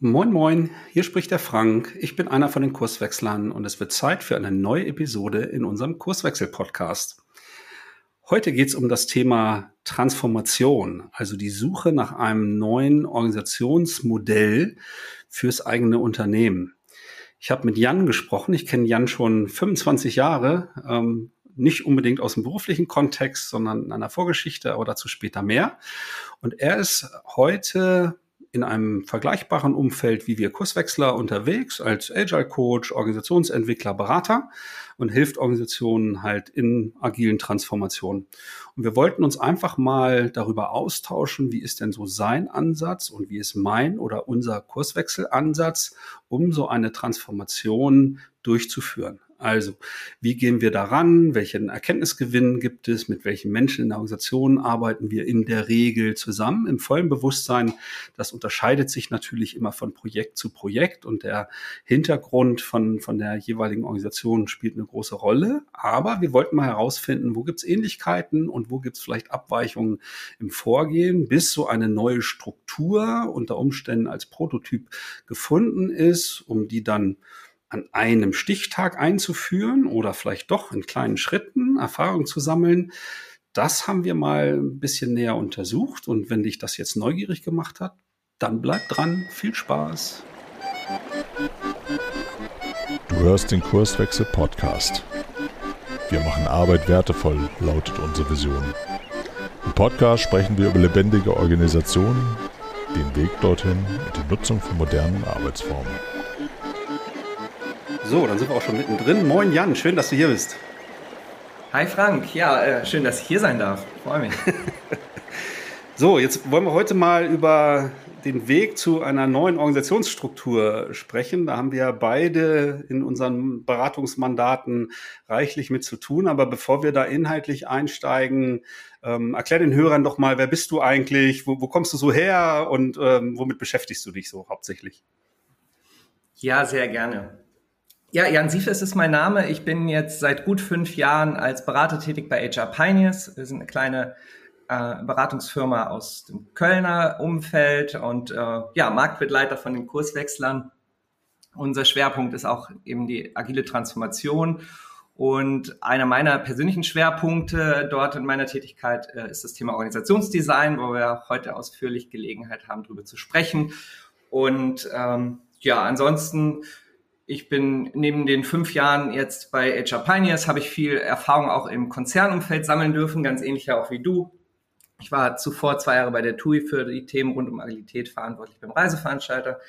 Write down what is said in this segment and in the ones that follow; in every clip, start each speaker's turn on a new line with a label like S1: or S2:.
S1: Moin Moin, hier spricht der Frank. Ich bin einer von den Kurswechslern und es wird Zeit für eine neue Episode in unserem Kurswechsel-Podcast. Heute geht es um das Thema Transformation, also die Suche nach einem neuen Organisationsmodell fürs eigene Unternehmen. Ich habe mit Jan gesprochen. Ich kenne Jan schon 25 Jahre, ähm, nicht unbedingt aus dem beruflichen Kontext, sondern in einer Vorgeschichte, aber dazu später mehr. Und er ist heute in einem vergleichbaren Umfeld wie wir Kurswechsler unterwegs als Agile Coach, Organisationsentwickler, Berater und hilft Organisationen halt in agilen Transformationen. Und wir wollten uns einfach mal darüber austauschen, wie ist denn so sein Ansatz und wie ist mein oder unser Kurswechselansatz, um so eine Transformation durchzuführen. Also, wie gehen wir daran? Welchen Erkenntnisgewinn gibt es? Mit welchen Menschen in der Organisation arbeiten wir in der Regel zusammen? Im vollen Bewusstsein, das unterscheidet sich natürlich immer von Projekt zu Projekt und der Hintergrund von, von der jeweiligen Organisation spielt eine große Rolle. Aber wir wollten mal herausfinden, wo gibt es Ähnlichkeiten und wo gibt es vielleicht Abweichungen im Vorgehen, bis so eine neue Struktur unter Umständen als Prototyp gefunden ist, um die dann an einem Stichtag einzuführen oder vielleicht doch in kleinen Schritten Erfahrung zu sammeln. Das haben wir mal ein bisschen näher untersucht und wenn dich das jetzt neugierig gemacht hat, dann bleib dran. Viel Spaß.
S2: Du hörst den Kurswechsel Podcast. Wir machen Arbeit wertevoll, lautet unsere Vision. Im Podcast sprechen wir über lebendige Organisationen, den Weg dorthin und die Nutzung von modernen Arbeitsformen.
S1: So, dann sind wir auch schon mittendrin. Moin Jan, schön, dass du hier bist.
S3: Hi Frank, ja, äh, schön, dass ich hier sein darf. Freue mich.
S1: so, jetzt wollen wir heute mal über den Weg zu einer neuen Organisationsstruktur sprechen. Da haben wir ja beide in unseren Beratungsmandaten reichlich mit zu tun. Aber bevor wir da inhaltlich einsteigen, ähm, erklär den Hörern doch mal, wer bist du eigentlich, wo, wo kommst du so her und ähm, womit beschäftigst du dich so hauptsächlich?
S3: Ja, sehr gerne. Ja, Jan Siefes ist mein Name. Ich bin jetzt seit gut fünf Jahren als Berater tätig bei HR Pioneers. Wir sind eine kleine äh, Beratungsfirma aus dem Kölner Umfeld und äh, ja, Marktbegleiter von den Kurswechslern. Unser Schwerpunkt ist auch eben die agile Transformation. Und einer meiner persönlichen Schwerpunkte dort in meiner Tätigkeit äh, ist das Thema Organisationsdesign, wo wir heute ausführlich Gelegenheit haben, darüber zu sprechen. Und ähm, ja, ansonsten ich bin neben den fünf Jahren jetzt bei HR Pioneers, habe ich viel Erfahrung auch im Konzernumfeld sammeln dürfen, ganz ähnlich auch wie du. Ich war zuvor zwei Jahre bei der TUI für die Themen rund um Agilität verantwortlich beim Reiseveranstalter.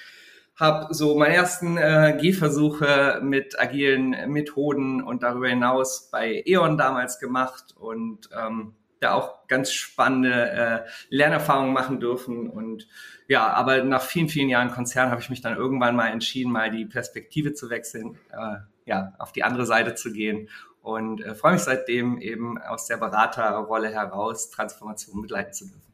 S3: Habe so meine ersten äh, Gehversuche mit agilen Methoden und darüber hinaus bei E.ON damals gemacht und ähm, da auch ganz spannende äh, Lernerfahrungen machen dürfen. Und ja, aber nach vielen, vielen Jahren Konzern habe ich mich dann irgendwann mal entschieden, mal die Perspektive zu wechseln, äh, ja, auf die andere Seite zu gehen. Und äh, freue mich seitdem eben aus der Beraterrolle heraus, Transformation begleiten zu dürfen.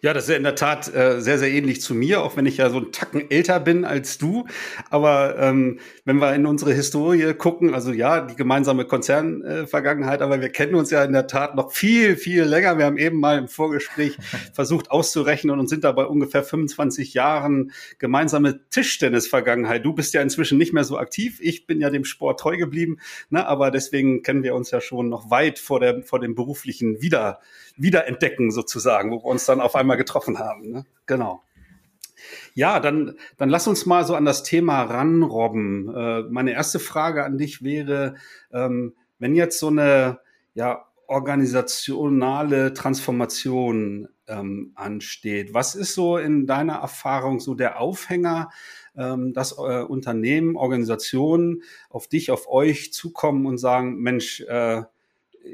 S1: Ja, das ist ja in der Tat äh, sehr, sehr ähnlich zu mir, auch wenn ich ja so einen Tacken älter bin als du. Aber ähm, wenn wir in unsere Historie gucken, also ja, die gemeinsame Konzernvergangenheit, äh, aber wir kennen uns ja in der Tat noch viel, viel länger. Wir haben eben mal im Vorgespräch versucht auszurechnen und sind dabei ungefähr 25 Jahren gemeinsame Tischtennis-Vergangenheit. Du bist ja inzwischen nicht mehr so aktiv. Ich bin ja dem Sport treu geblieben, ne? aber deswegen kennen wir uns ja schon noch weit vor, der, vor dem beruflichen Wieder, Wiederentdecken sozusagen, wo wir uns dann auf einmal getroffen haben. Ne? Genau. Ja, dann, dann lass uns mal so an das Thema ranrobben. Äh, meine erste Frage an dich wäre, ähm, wenn jetzt so eine ja, organisationale Transformation ähm, ansteht, was ist so in deiner Erfahrung so der Aufhänger, ähm, dass äh, Unternehmen, Organisationen auf dich, auf euch zukommen und sagen, Mensch, äh,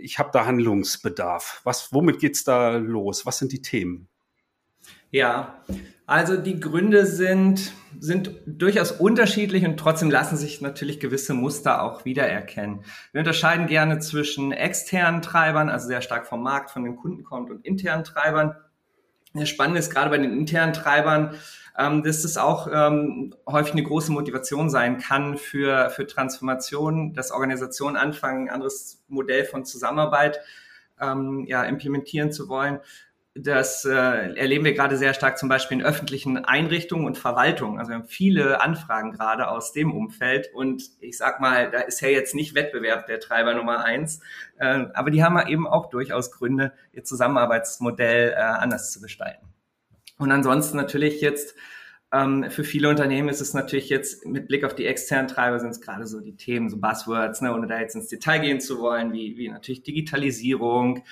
S1: ich habe da Handlungsbedarf. Was, womit geht's da los? Was sind die Themen?
S3: Ja, also die Gründe sind, sind durchaus unterschiedlich und trotzdem lassen sich natürlich gewisse Muster auch wiedererkennen. Wir unterscheiden gerne zwischen externen Treibern, also sehr stark vom Markt, von den Kunden kommt, und internen Treibern. Das Spannende ist gerade bei den internen Treibern, ähm, dass es auch ähm, häufig eine große Motivation sein kann für, für Transformation, dass Organisationen anfangen, ein anderes Modell von Zusammenarbeit ähm, ja, implementieren zu wollen. das äh, erleben wir gerade sehr stark zum Beispiel in öffentlichen Einrichtungen und Verwaltungen. Also wir haben viele Anfragen gerade aus dem Umfeld und ich sag mal, da ist ja jetzt nicht Wettbewerb der Treiber Nummer eins, äh, aber die haben eben auch durchaus Gründe, ihr Zusammenarbeitsmodell äh, anders zu gestalten. Und ansonsten natürlich jetzt ähm, für viele Unternehmen ist es natürlich jetzt mit Blick auf die externen Treiber sind es gerade so die Themen, so Buzzwords, ne, ohne da jetzt ins Detail gehen zu wollen, wie, wie natürlich Digitalisierung,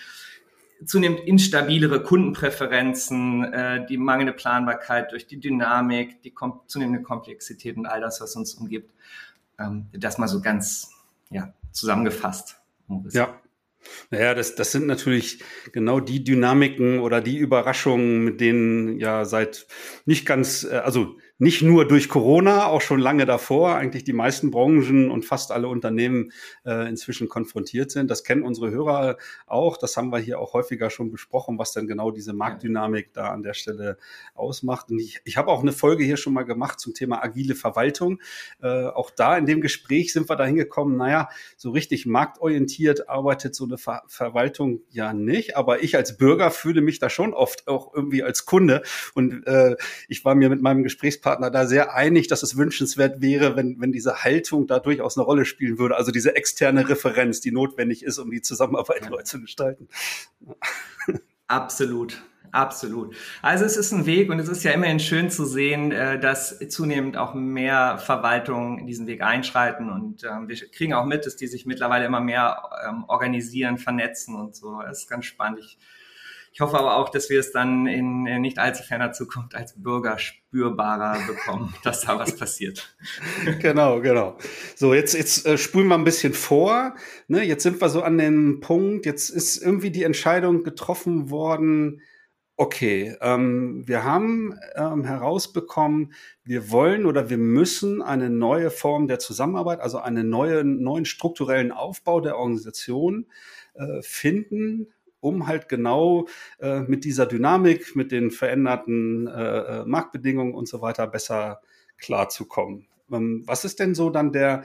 S3: zunehmend instabilere Kundenpräferenzen, äh, die mangelnde Planbarkeit durch die Dynamik, die kom zunehmende Komplexität und all das, was uns umgibt. Ähm, das mal so ganz ja, zusammengefasst.
S1: Ja. Naja, das, das sind natürlich genau die Dynamiken oder die Überraschungen, mit denen ja seit nicht ganz, äh, also nicht nur durch Corona, auch schon lange davor eigentlich die meisten Branchen und fast alle Unternehmen äh, inzwischen konfrontiert sind. Das kennen unsere Hörer auch. Das haben wir hier auch häufiger schon besprochen, was dann genau diese Marktdynamik da an der Stelle ausmacht. Und ich, ich habe auch eine Folge hier schon mal gemacht zum Thema agile Verwaltung. Äh, auch da in dem Gespräch sind wir da hingekommen, naja, so richtig marktorientiert arbeitet so eine Ver Verwaltung ja nicht. Aber ich als Bürger fühle mich da schon oft auch irgendwie als Kunde. Und äh, ich war mir mit meinem Gesprächspartner Gesprächspartner da sehr einig, dass es wünschenswert wäre, wenn, wenn diese Haltung da durchaus eine Rolle spielen würde. Also diese externe Referenz, die notwendig ist, um die Zusammenarbeit neu zu gestalten.
S3: Absolut. Absolut. Also es ist ein Weg und es ist ja immerhin schön zu sehen, äh, dass zunehmend auch mehr Verwaltungen diesen Weg einschreiten und ähm, wir kriegen auch mit, dass die sich mittlerweile immer mehr ähm, organisieren, vernetzen und so. Das ist ganz spannend. Ich ich hoffe aber auch, dass wir es dann in nicht allzu ferner Zukunft als Bürger spürbarer bekommen, dass da was passiert.
S1: Genau, genau. So, jetzt, jetzt äh, spulen wir ein bisschen vor. Ne, jetzt sind wir so an dem Punkt, jetzt ist irgendwie die Entscheidung getroffen worden, okay, ähm, wir haben ähm, herausbekommen, wir wollen oder wir müssen eine neue Form der Zusammenarbeit, also einen neue, neuen strukturellen Aufbau der Organisation äh, finden, um halt genau äh, mit dieser Dynamik, mit den veränderten äh, äh, Marktbedingungen und so weiter besser klarzukommen. Ähm, was ist denn so dann der,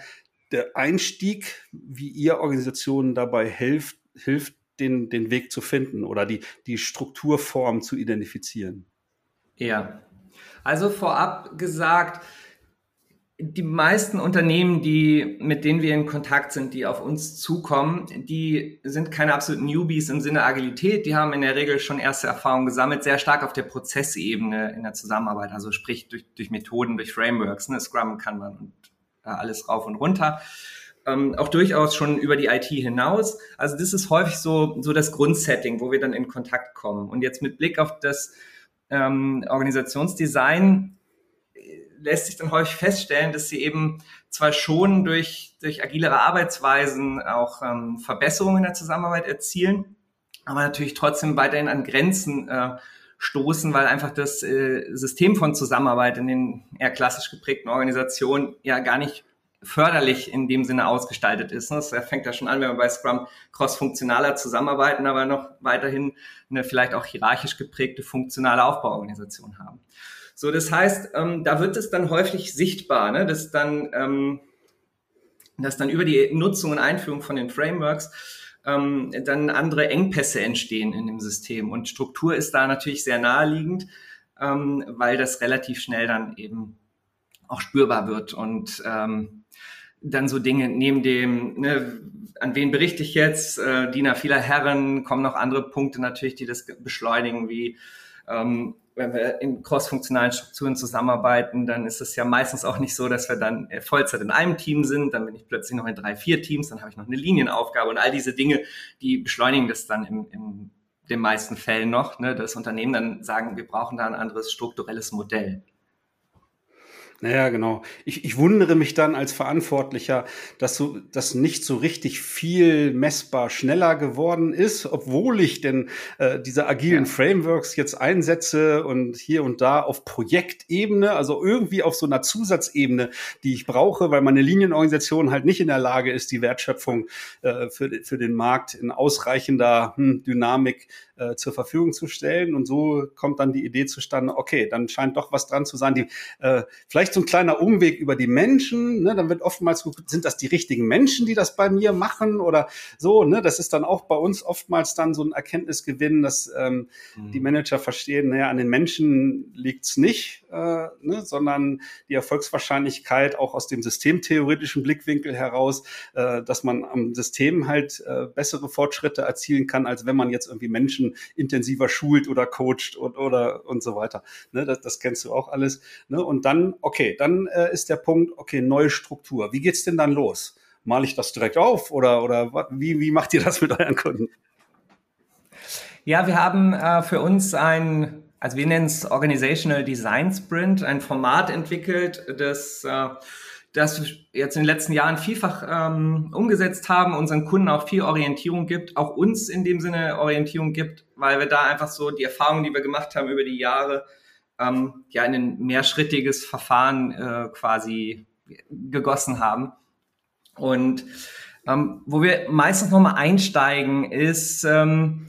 S1: der Einstieg, wie ihr Organisationen dabei hilft, hilft den, den Weg zu finden oder die, die Strukturform zu identifizieren?
S3: Ja, also vorab gesagt, die meisten Unternehmen, die, mit denen wir in Kontakt sind, die auf uns zukommen, die sind keine absoluten Newbies im Sinne Agilität. Die haben in der Regel schon erste Erfahrungen gesammelt, sehr stark auf der Prozessebene in der Zusammenarbeit, also sprich durch, durch Methoden, durch Frameworks, ne, Scrum kann man und äh, alles rauf und runter. Ähm, auch durchaus schon über die IT hinaus. Also das ist häufig so, so das Grundsetting, wo wir dann in Kontakt kommen. Und jetzt mit Blick auf das ähm, Organisationsdesign lässt sich dann häufig feststellen, dass sie eben zwar schon durch, durch agilere Arbeitsweisen auch ähm, Verbesserungen in der Zusammenarbeit erzielen, aber natürlich trotzdem weiterhin an Grenzen äh, stoßen, weil einfach das äh, System von Zusammenarbeit in den eher klassisch geprägten Organisationen ja gar nicht förderlich in dem Sinne ausgestaltet ist. Das fängt ja schon an, wenn wir bei Scrum cross-funktionaler zusammenarbeiten, aber noch weiterhin eine vielleicht auch hierarchisch geprägte funktionale Aufbauorganisation haben. So, das heißt, ähm, da wird es dann häufig sichtbar, ne, dass dann, ähm, dass dann über die Nutzung und Einführung von den Frameworks ähm, dann andere Engpässe entstehen in dem System. Und Struktur ist da natürlich sehr naheliegend, ähm, weil das relativ schnell dann eben auch spürbar wird und ähm, dann so Dinge neben dem, ne, an wen berichte ich jetzt, äh, Diener vieler Herren, kommen noch andere Punkte natürlich, die das beschleunigen, wie ähm, wenn wir in crossfunktionalen Strukturen zusammenarbeiten, dann ist es ja meistens auch nicht so, dass wir dann Vollzeit in einem Team sind, dann bin ich plötzlich noch in drei, vier Teams, dann habe ich noch eine Linienaufgabe und all diese Dinge, die beschleunigen das dann in, in den meisten Fällen noch, ne, dass Unternehmen dann sagen, wir brauchen da ein anderes strukturelles Modell.
S1: Naja, genau. Ich, ich wundere mich dann als Verantwortlicher, dass so, dass nicht so richtig viel messbar schneller geworden ist, obwohl ich denn äh, diese agilen ja. Frameworks jetzt einsetze und hier und da auf Projektebene, also irgendwie auf so einer Zusatzebene, die ich brauche, weil meine Linienorganisation halt nicht in der Lage ist, die Wertschöpfung äh, für, für den Markt in ausreichender hm, Dynamik äh, zur Verfügung zu stellen. Und so kommt dann die Idee zustande, okay, dann scheint doch was dran zu sein. Die, äh, vielleicht so ein kleiner Umweg über die Menschen, ne? dann wird oftmals geguckt, sind das die richtigen Menschen, die das bei mir machen oder so, ne? Das ist dann auch bei uns oftmals dann so ein Erkenntnisgewinn, dass ähm, mhm. die Manager verstehen, naja, an den Menschen liegt's nicht, äh, ne? sondern die Erfolgswahrscheinlichkeit auch aus dem systemtheoretischen Blickwinkel heraus, äh, dass man am System halt äh, bessere Fortschritte erzielen kann, als wenn man jetzt irgendwie Menschen intensiver schult oder coacht und, oder und so weiter. Ne? Das, das kennst du auch alles. Ne? Und dann, okay, dann äh, ist der Punkt, okay, neue Struktur. Wie geht's denn dann los? Male ich das direkt auf oder, oder wie, wie macht ihr das mit euren Kunden?
S3: Ja, wir haben äh, für uns ein also wir nennen es Organizational Design Sprint, ein Format entwickelt, das, äh, das wir jetzt in den letzten Jahren vielfach ähm, umgesetzt haben, unseren Kunden auch viel Orientierung gibt, auch uns in dem Sinne Orientierung gibt, weil wir da einfach so die Erfahrungen, die wir gemacht haben über die Jahre, ähm, ja in ein mehrschrittiges Verfahren äh, quasi gegossen haben. Und ähm, wo wir meistens nochmal einsteigen, ist, ähm,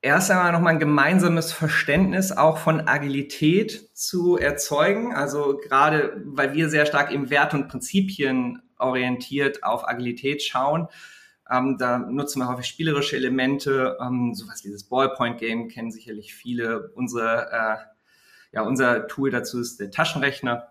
S3: erst einmal nochmal ein gemeinsames Verständnis auch von Agilität zu erzeugen. Also gerade, weil wir sehr stark im Wert und Prinzipien orientiert auf Agilität schauen. Ähm, da nutzen wir häufig spielerische Elemente, ähm, sowas wie das Ballpoint-Game kennen sicherlich viele. Unsere, äh, ja, unser Tool dazu ist der Taschenrechner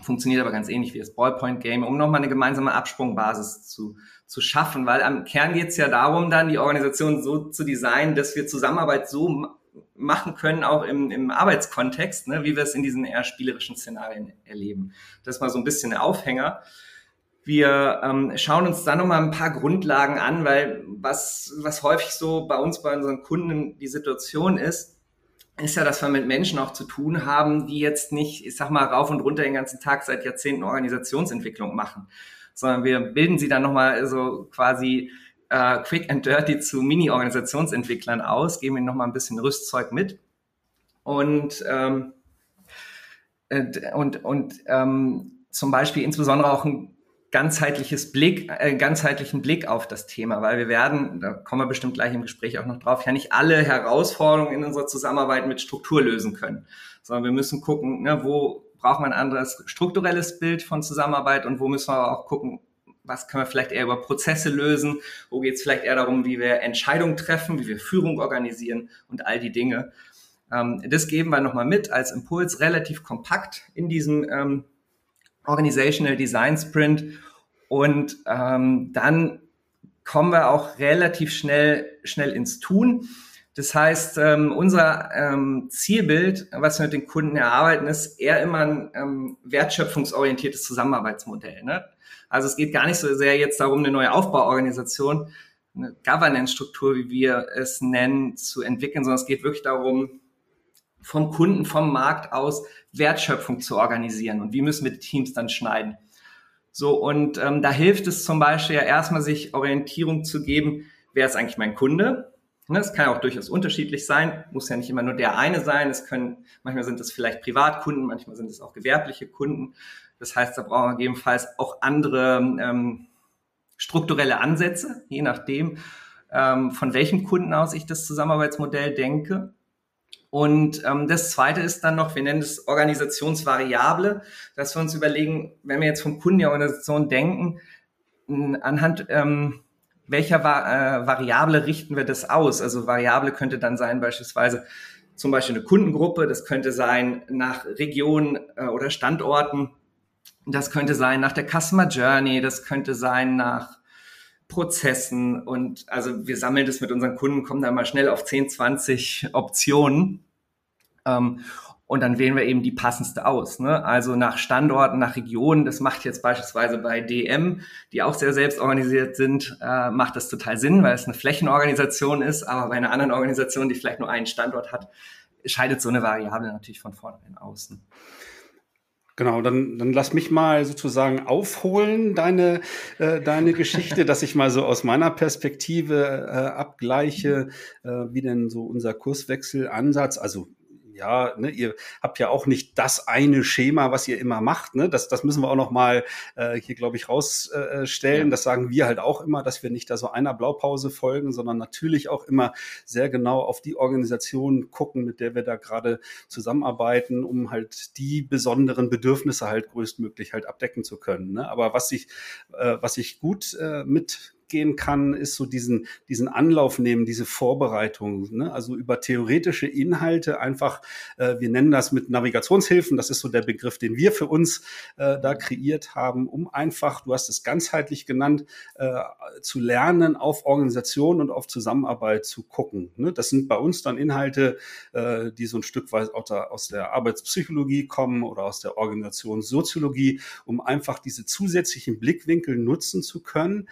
S3: funktioniert aber ganz ähnlich wie das Ballpoint-Game, um nochmal eine gemeinsame Absprungbasis zu, zu schaffen, weil am Kern geht es ja darum, dann die Organisation so zu designen, dass wir Zusammenarbeit so machen können, auch im, im Arbeitskontext, ne, wie wir es in diesen eher spielerischen Szenarien erleben. Das ist mal so ein bisschen der Aufhänger. Wir ähm, schauen uns dann nochmal ein paar Grundlagen an, weil was, was häufig so bei uns, bei unseren Kunden die Situation ist, ist ja, dass wir mit Menschen auch zu tun haben, die jetzt nicht, ich sag mal, rauf und runter den ganzen Tag seit Jahrzehnten Organisationsentwicklung machen, sondern wir bilden sie dann nochmal so quasi äh, quick and dirty zu Mini-Organisationsentwicklern aus, geben ihnen nochmal ein bisschen Rüstzeug mit. Und ähm, äh, und, und ähm, zum Beispiel insbesondere auch ein ganzheitliches Blick, äh, ganzheitlichen Blick auf das Thema, weil wir werden, da kommen wir bestimmt gleich im Gespräch auch noch drauf, ja nicht alle Herausforderungen in unserer Zusammenarbeit mit Struktur lösen können, sondern wir müssen gucken, ne, wo braucht man ein anderes strukturelles Bild von Zusammenarbeit und wo müssen wir auch gucken, was können wir vielleicht eher über Prozesse lösen, wo geht es vielleicht eher darum, wie wir Entscheidungen treffen, wie wir Führung organisieren und all die Dinge. Ähm, das geben wir nochmal mit als Impuls, relativ kompakt in diesem ähm, Organizational Design Sprint und ähm, dann kommen wir auch relativ schnell, schnell ins Tun. Das heißt, ähm, unser ähm, Zielbild, was wir mit den Kunden erarbeiten, ist eher immer ein ähm, wertschöpfungsorientiertes Zusammenarbeitsmodell. Ne? Also es geht gar nicht so sehr jetzt darum, eine neue Aufbauorganisation, eine Governance-Struktur, wie wir es nennen, zu entwickeln, sondern es geht wirklich darum, vom Kunden, vom Markt aus Wertschöpfung zu organisieren und wie müssen wir die Teams dann schneiden. So, und ähm, da hilft es zum Beispiel ja erstmal, sich Orientierung zu geben, wer ist eigentlich mein Kunde? Ne, es kann auch durchaus unterschiedlich sein, muss ja nicht immer nur der eine sein. Es können, manchmal sind es vielleicht Privatkunden, manchmal sind es auch gewerbliche Kunden. Das heißt, da brauchen wir gegebenenfalls auch andere ähm, strukturelle Ansätze, je nachdem, ähm, von welchem Kunden aus ich das Zusammenarbeitsmodell denke. Und ähm, das Zweite ist dann noch, wir nennen es Organisationsvariable, dass wir uns überlegen, wenn wir jetzt vom Kunden die Organisation denken, anhand ähm, welcher äh, Variable richten wir das aus? Also Variable könnte dann sein beispielsweise zum Beispiel eine Kundengruppe, das könnte sein nach Regionen äh, oder Standorten, das könnte sein nach der Customer Journey, das könnte sein nach Prozessen und also wir sammeln das mit unseren Kunden, kommen da mal schnell auf 10, 20 Optionen ähm, und dann wählen wir eben die passendste aus. Ne? Also nach Standorten, nach Regionen. Das macht jetzt beispielsweise bei DM, die auch sehr selbst organisiert sind, äh, macht das total Sinn, weil es eine Flächenorganisation ist. Aber bei einer anderen Organisation, die vielleicht nur einen Standort hat, scheidet so eine Variable natürlich von vornherein. Ne?
S1: Genau, dann, dann lass mich mal sozusagen aufholen, deine, äh, deine Geschichte, dass ich mal so aus meiner Perspektive äh, abgleiche, äh, wie denn so unser Kurswechselansatz, also ja, ne, ihr habt ja auch nicht das eine Schema, was ihr immer macht. Ne? Das, das müssen wir auch noch mal äh, hier, glaube ich, rausstellen. Äh, ja. Das sagen wir halt auch immer, dass wir nicht da so einer Blaupause folgen, sondern natürlich auch immer sehr genau auf die Organisation gucken, mit der wir da gerade zusammenarbeiten, um halt die besonderen Bedürfnisse halt größtmöglich halt abdecken zu können. Ne? Aber was ich, äh, was ich gut äh, mit gehen kann, ist so diesen, diesen Anlauf nehmen, diese Vorbereitung. Ne? Also über theoretische Inhalte einfach, äh, wir nennen das mit Navigationshilfen, das ist so der Begriff, den wir für uns äh, da kreiert haben, um einfach, du hast es ganzheitlich genannt, äh, zu lernen, auf Organisation und auf Zusammenarbeit zu gucken. Ne? Das sind bei uns dann Inhalte, äh, die so ein Stück weit aus der Arbeitspsychologie kommen oder aus der Organisationssoziologie, um einfach diese zusätzlichen Blickwinkel nutzen zu können,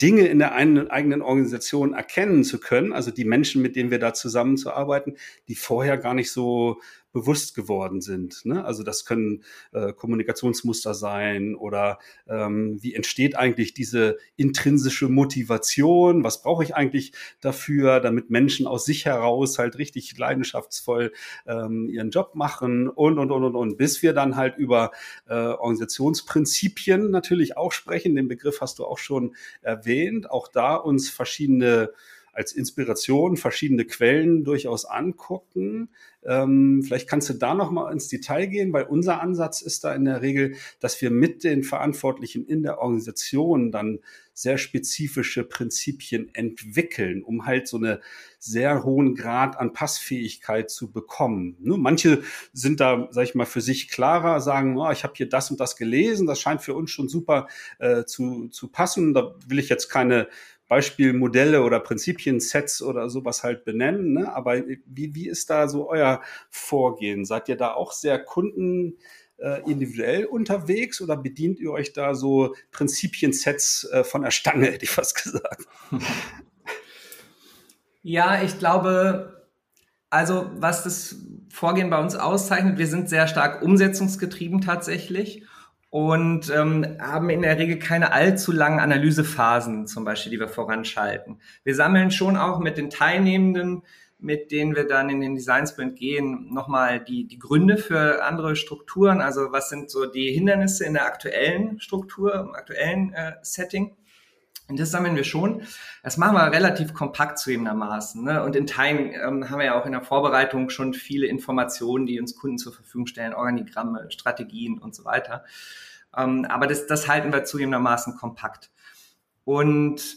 S1: Dinge Dinge in der eigenen Organisation erkennen zu können, also die Menschen, mit denen wir da zusammenzuarbeiten, die vorher gar nicht so bewusst geworden sind. Ne? Also das können äh, Kommunikationsmuster sein oder ähm, wie entsteht eigentlich diese intrinsische Motivation? Was brauche ich eigentlich dafür, damit Menschen aus sich heraus halt richtig leidenschaftsvoll ähm, ihren Job machen und und und und und bis wir dann halt über äh, Organisationsprinzipien natürlich auch sprechen. Den Begriff hast du auch schon erwähnt. Auch da uns verschiedene als Inspiration verschiedene Quellen durchaus angucken, ähm, vielleicht kannst du da noch mal ins Detail gehen, weil unser Ansatz ist da in der Regel, dass wir mit den Verantwortlichen in der Organisation dann sehr spezifische Prinzipien entwickeln, um halt so eine sehr hohen Grad an Passfähigkeit zu bekommen. Ne? Manche sind da, sag ich mal, für sich klarer, sagen, oh, ich habe hier das und das gelesen, das scheint für uns schon super äh, zu, zu passen. Da will ich jetzt keine Beispielmodelle oder Prinzipiensets oder sowas halt benennen. Ne? Aber wie, wie ist da so euer Vorgehen? Seid ihr da auch sehr kunden äh, individuell unterwegs oder bedient ihr euch da so Prinzipiensets äh, von der Stange, hätte ich fast gesagt?
S3: Ja, ich glaube, also was das Vorgehen bei uns auszeichnet, wir sind sehr stark umsetzungsgetrieben tatsächlich und ähm, haben in der Regel keine allzu langen Analysephasen zum Beispiel, die wir voranschalten. Wir sammeln schon auch mit den Teilnehmenden, mit denen wir dann in den Design Sprint gehen, nochmal die, die Gründe für andere Strukturen. Also was sind so die Hindernisse in der aktuellen Struktur, im aktuellen äh, Setting. Und das sammeln wir schon. Das machen wir relativ kompakt zugegebenermaßen. Ne? Und in Teilen ähm, haben wir ja auch in der Vorbereitung schon viele Informationen, die uns Kunden zur Verfügung stellen, Organigramme, Strategien und so weiter. Ähm, aber das, das halten wir zugegebenermaßen kompakt. Und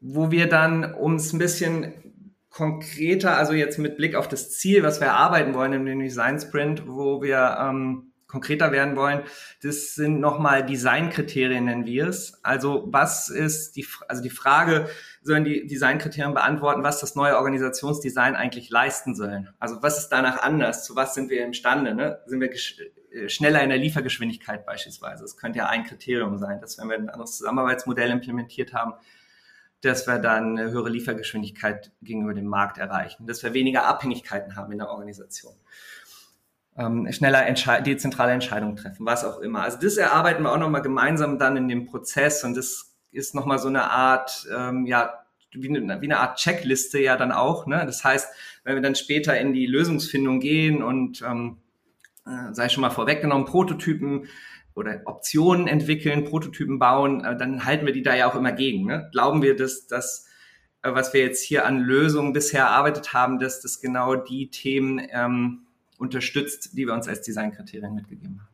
S3: wo wir dann, um es ein bisschen konkreter, also jetzt mit Blick auf das Ziel, was wir erarbeiten wollen in dem Design Sprint, wo wir ähm, konkreter werden wollen, das sind nochmal Designkriterien, nennen wir es. Also was ist die, also die Frage, sollen die Designkriterien beantworten, was das neue Organisationsdesign eigentlich leisten soll. Also was ist danach anders? Zu was sind wir imstande? Ne? Sind wir äh, schneller in der Liefergeschwindigkeit beispielsweise? Das könnte ja ein Kriterium sein, dass wenn wir ein anderes Zusammenarbeitsmodell implementiert haben, dass wir dann eine höhere Liefergeschwindigkeit gegenüber dem Markt erreichen, dass wir weniger Abhängigkeiten haben in der Organisation ähm, schneller Entschei dezentrale Entscheidungen treffen, was auch immer. Also das erarbeiten wir auch nochmal gemeinsam dann in dem Prozess und das ist nochmal so eine Art, ähm, ja, wie eine, wie eine Art Checkliste ja dann auch. Ne? Das heißt, wenn wir dann später in die Lösungsfindung gehen und, ähm, äh, sei schon mal vorweggenommen, Prototypen oder Optionen entwickeln, Prototypen bauen, äh, dann halten wir die da ja auch immer gegen. Ne? Glauben wir, dass das, äh, was wir jetzt hier an Lösungen bisher erarbeitet haben, dass das genau die Themen ähm, unterstützt, die wir uns als Designkriterien mitgegeben haben.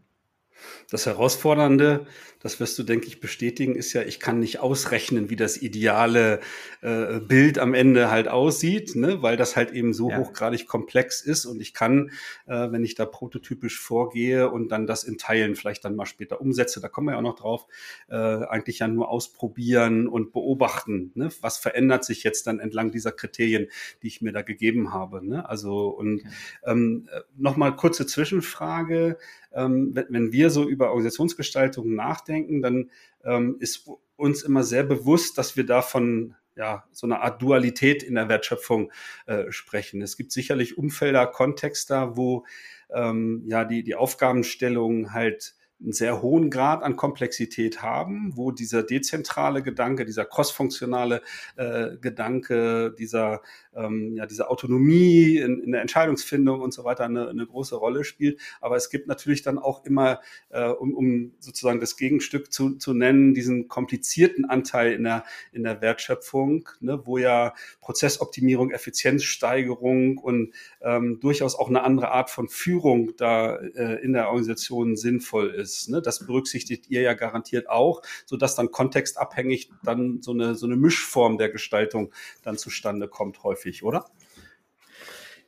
S1: Das Herausfordernde, das wirst du, denke ich, bestätigen, ist ja, ich kann nicht ausrechnen, wie das ideale äh, Bild am Ende halt aussieht, ne? weil das halt eben so ja. hochgradig komplex ist und ich kann, äh, wenn ich da prototypisch vorgehe und dann das in Teilen vielleicht dann mal später umsetze, da kommen wir ja auch noch drauf, äh, eigentlich ja nur ausprobieren und beobachten, ne? was verändert sich jetzt dann entlang dieser Kriterien, die ich mir da gegeben habe. Ne? Also und okay. ähm, äh, nochmal kurze Zwischenfrage, ähm, wenn, wenn wir so über Organisationsgestaltung nachdenken, dann ähm, ist uns immer sehr bewusst, dass wir davon ja, so eine Art Dualität in der Wertschöpfung äh, sprechen. Es gibt sicherlich Umfelder, Kontexte, wo ähm, ja die, die Aufgabenstellung halt einen sehr hohen Grad an Komplexität haben, wo dieser dezentrale Gedanke, dieser crossfunktionale äh, Gedanke, dieser, ähm, ja, diese Autonomie in, in, der Entscheidungsfindung und so weiter eine, eine, große Rolle spielt. Aber es gibt natürlich dann auch immer, äh, um, um sozusagen das Gegenstück zu, zu nennen, diesen komplizierten Anteil in der, in der Wertschöpfung, ne, wo ja Prozessoptimierung, Effizienzsteigerung und ähm, durchaus auch eine andere Art von Führung da äh, in der Organisation sinnvoll ist ist. Ne? Das berücksichtigt ihr ja garantiert auch, sodass dann kontextabhängig dann so eine, so eine Mischform der Gestaltung dann zustande kommt häufig, oder?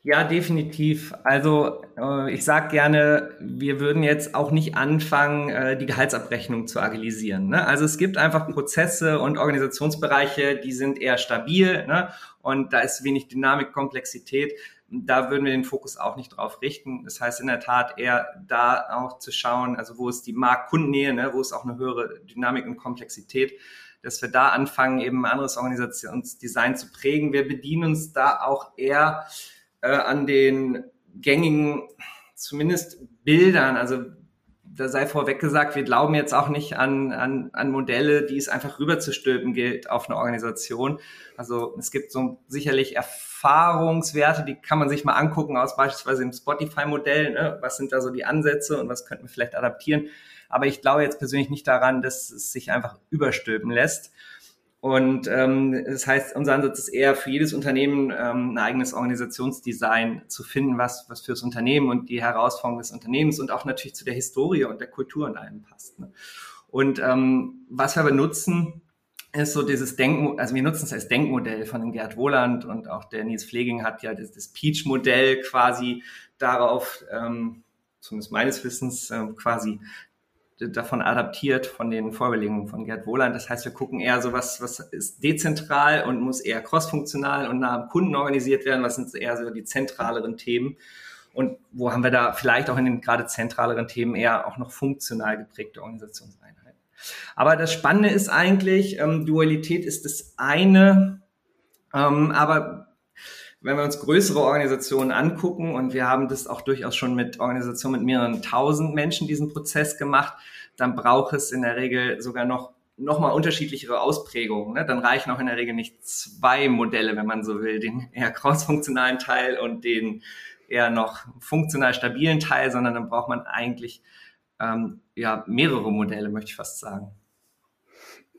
S3: Ja, definitiv. Also äh, ich sage gerne, wir würden jetzt auch nicht anfangen, äh, die Gehaltsabrechnung zu agilisieren. Ne? Also es gibt einfach Prozesse und Organisationsbereiche, die sind eher stabil ne? und da ist wenig Dynamik, Komplexität da würden wir den Fokus auch nicht drauf richten. Das heißt in der Tat eher da auch zu schauen, also wo ist die Marktkundennähe, ne, wo ist auch eine höhere Dynamik und Komplexität, dass wir da anfangen, eben ein anderes Organisationsdesign zu prägen. Wir bedienen uns da auch eher äh, an den gängigen, zumindest Bildern, also da sei vorweg gesagt, wir glauben jetzt auch nicht an, an, an Modelle, die es einfach rüberzustülpen gilt auf eine Organisation. Also es gibt so sicherlich Erfahrungswerte, die kann man sich mal angucken aus beispielsweise dem Spotify-Modell. Ne? Was sind da so die Ansätze und was könnten wir vielleicht adaptieren? Aber ich glaube jetzt persönlich nicht daran, dass es sich einfach überstülpen lässt. Und ähm, das heißt, unser Ansatz ist eher für jedes Unternehmen ähm, ein eigenes Organisationsdesign zu finden, was, was fürs Unternehmen und die Herausforderungen des Unternehmens und auch natürlich zu der Historie und der Kultur in allem passt. Ne? Und ähm, was wir aber nutzen, ist so dieses Denken, also wir nutzen es als Denkmodell von dem Gerd Wohland und auch der Nils Pfleging hat ja das, das Peach-Modell quasi darauf, ähm, zumindest meines Wissens, ähm, quasi davon adaptiert von den Vorbelegungen von Gerd Wohland. Das heißt, wir gucken eher so, was, was ist dezentral und muss eher crossfunktional und nah am Kunden organisiert werden. Was sind eher so die zentraleren Themen? Und wo haben wir da vielleicht auch in den gerade zentraleren Themen eher auch noch funktional geprägte Organisationseinheiten? Aber das Spannende ist eigentlich, ähm, Dualität ist das eine, ähm, aber wenn wir uns größere Organisationen angucken, und wir haben das auch durchaus schon mit Organisationen mit mehreren tausend Menschen diesen Prozess gemacht, dann braucht es in der Regel sogar noch nochmal unterschiedlichere Ausprägungen. Ne? Dann reichen auch in der Regel nicht zwei Modelle, wenn man so will, den eher crossfunktionalen Teil und den eher noch funktional stabilen Teil, sondern dann braucht man eigentlich ähm, ja mehrere Modelle, möchte ich fast sagen.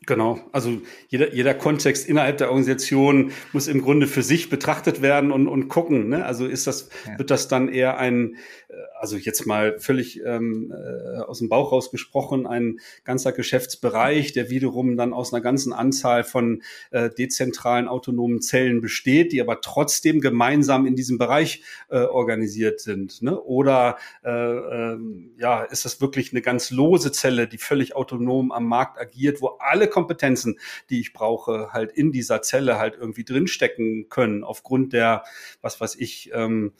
S1: Genau, also jeder, jeder Kontext innerhalb der Organisation muss im Grunde für sich betrachtet werden und, und gucken. Ne? Also ist das, ja. wird das dann eher ein, also jetzt mal völlig ähm, äh, aus dem Bauch rausgesprochen, ein ganzer Geschäftsbereich, der wiederum dann aus einer ganzen Anzahl von äh, dezentralen autonomen Zellen besteht, die aber trotzdem gemeinsam in diesem Bereich äh, organisiert sind. Ne? Oder äh, äh, ja, ist das wirklich eine ganz lose Zelle, die völlig autonom am Markt agiert, wo alle Kompetenzen, die ich brauche, halt in dieser Zelle halt irgendwie drinstecken können, aufgrund der, was weiß ich, ähm,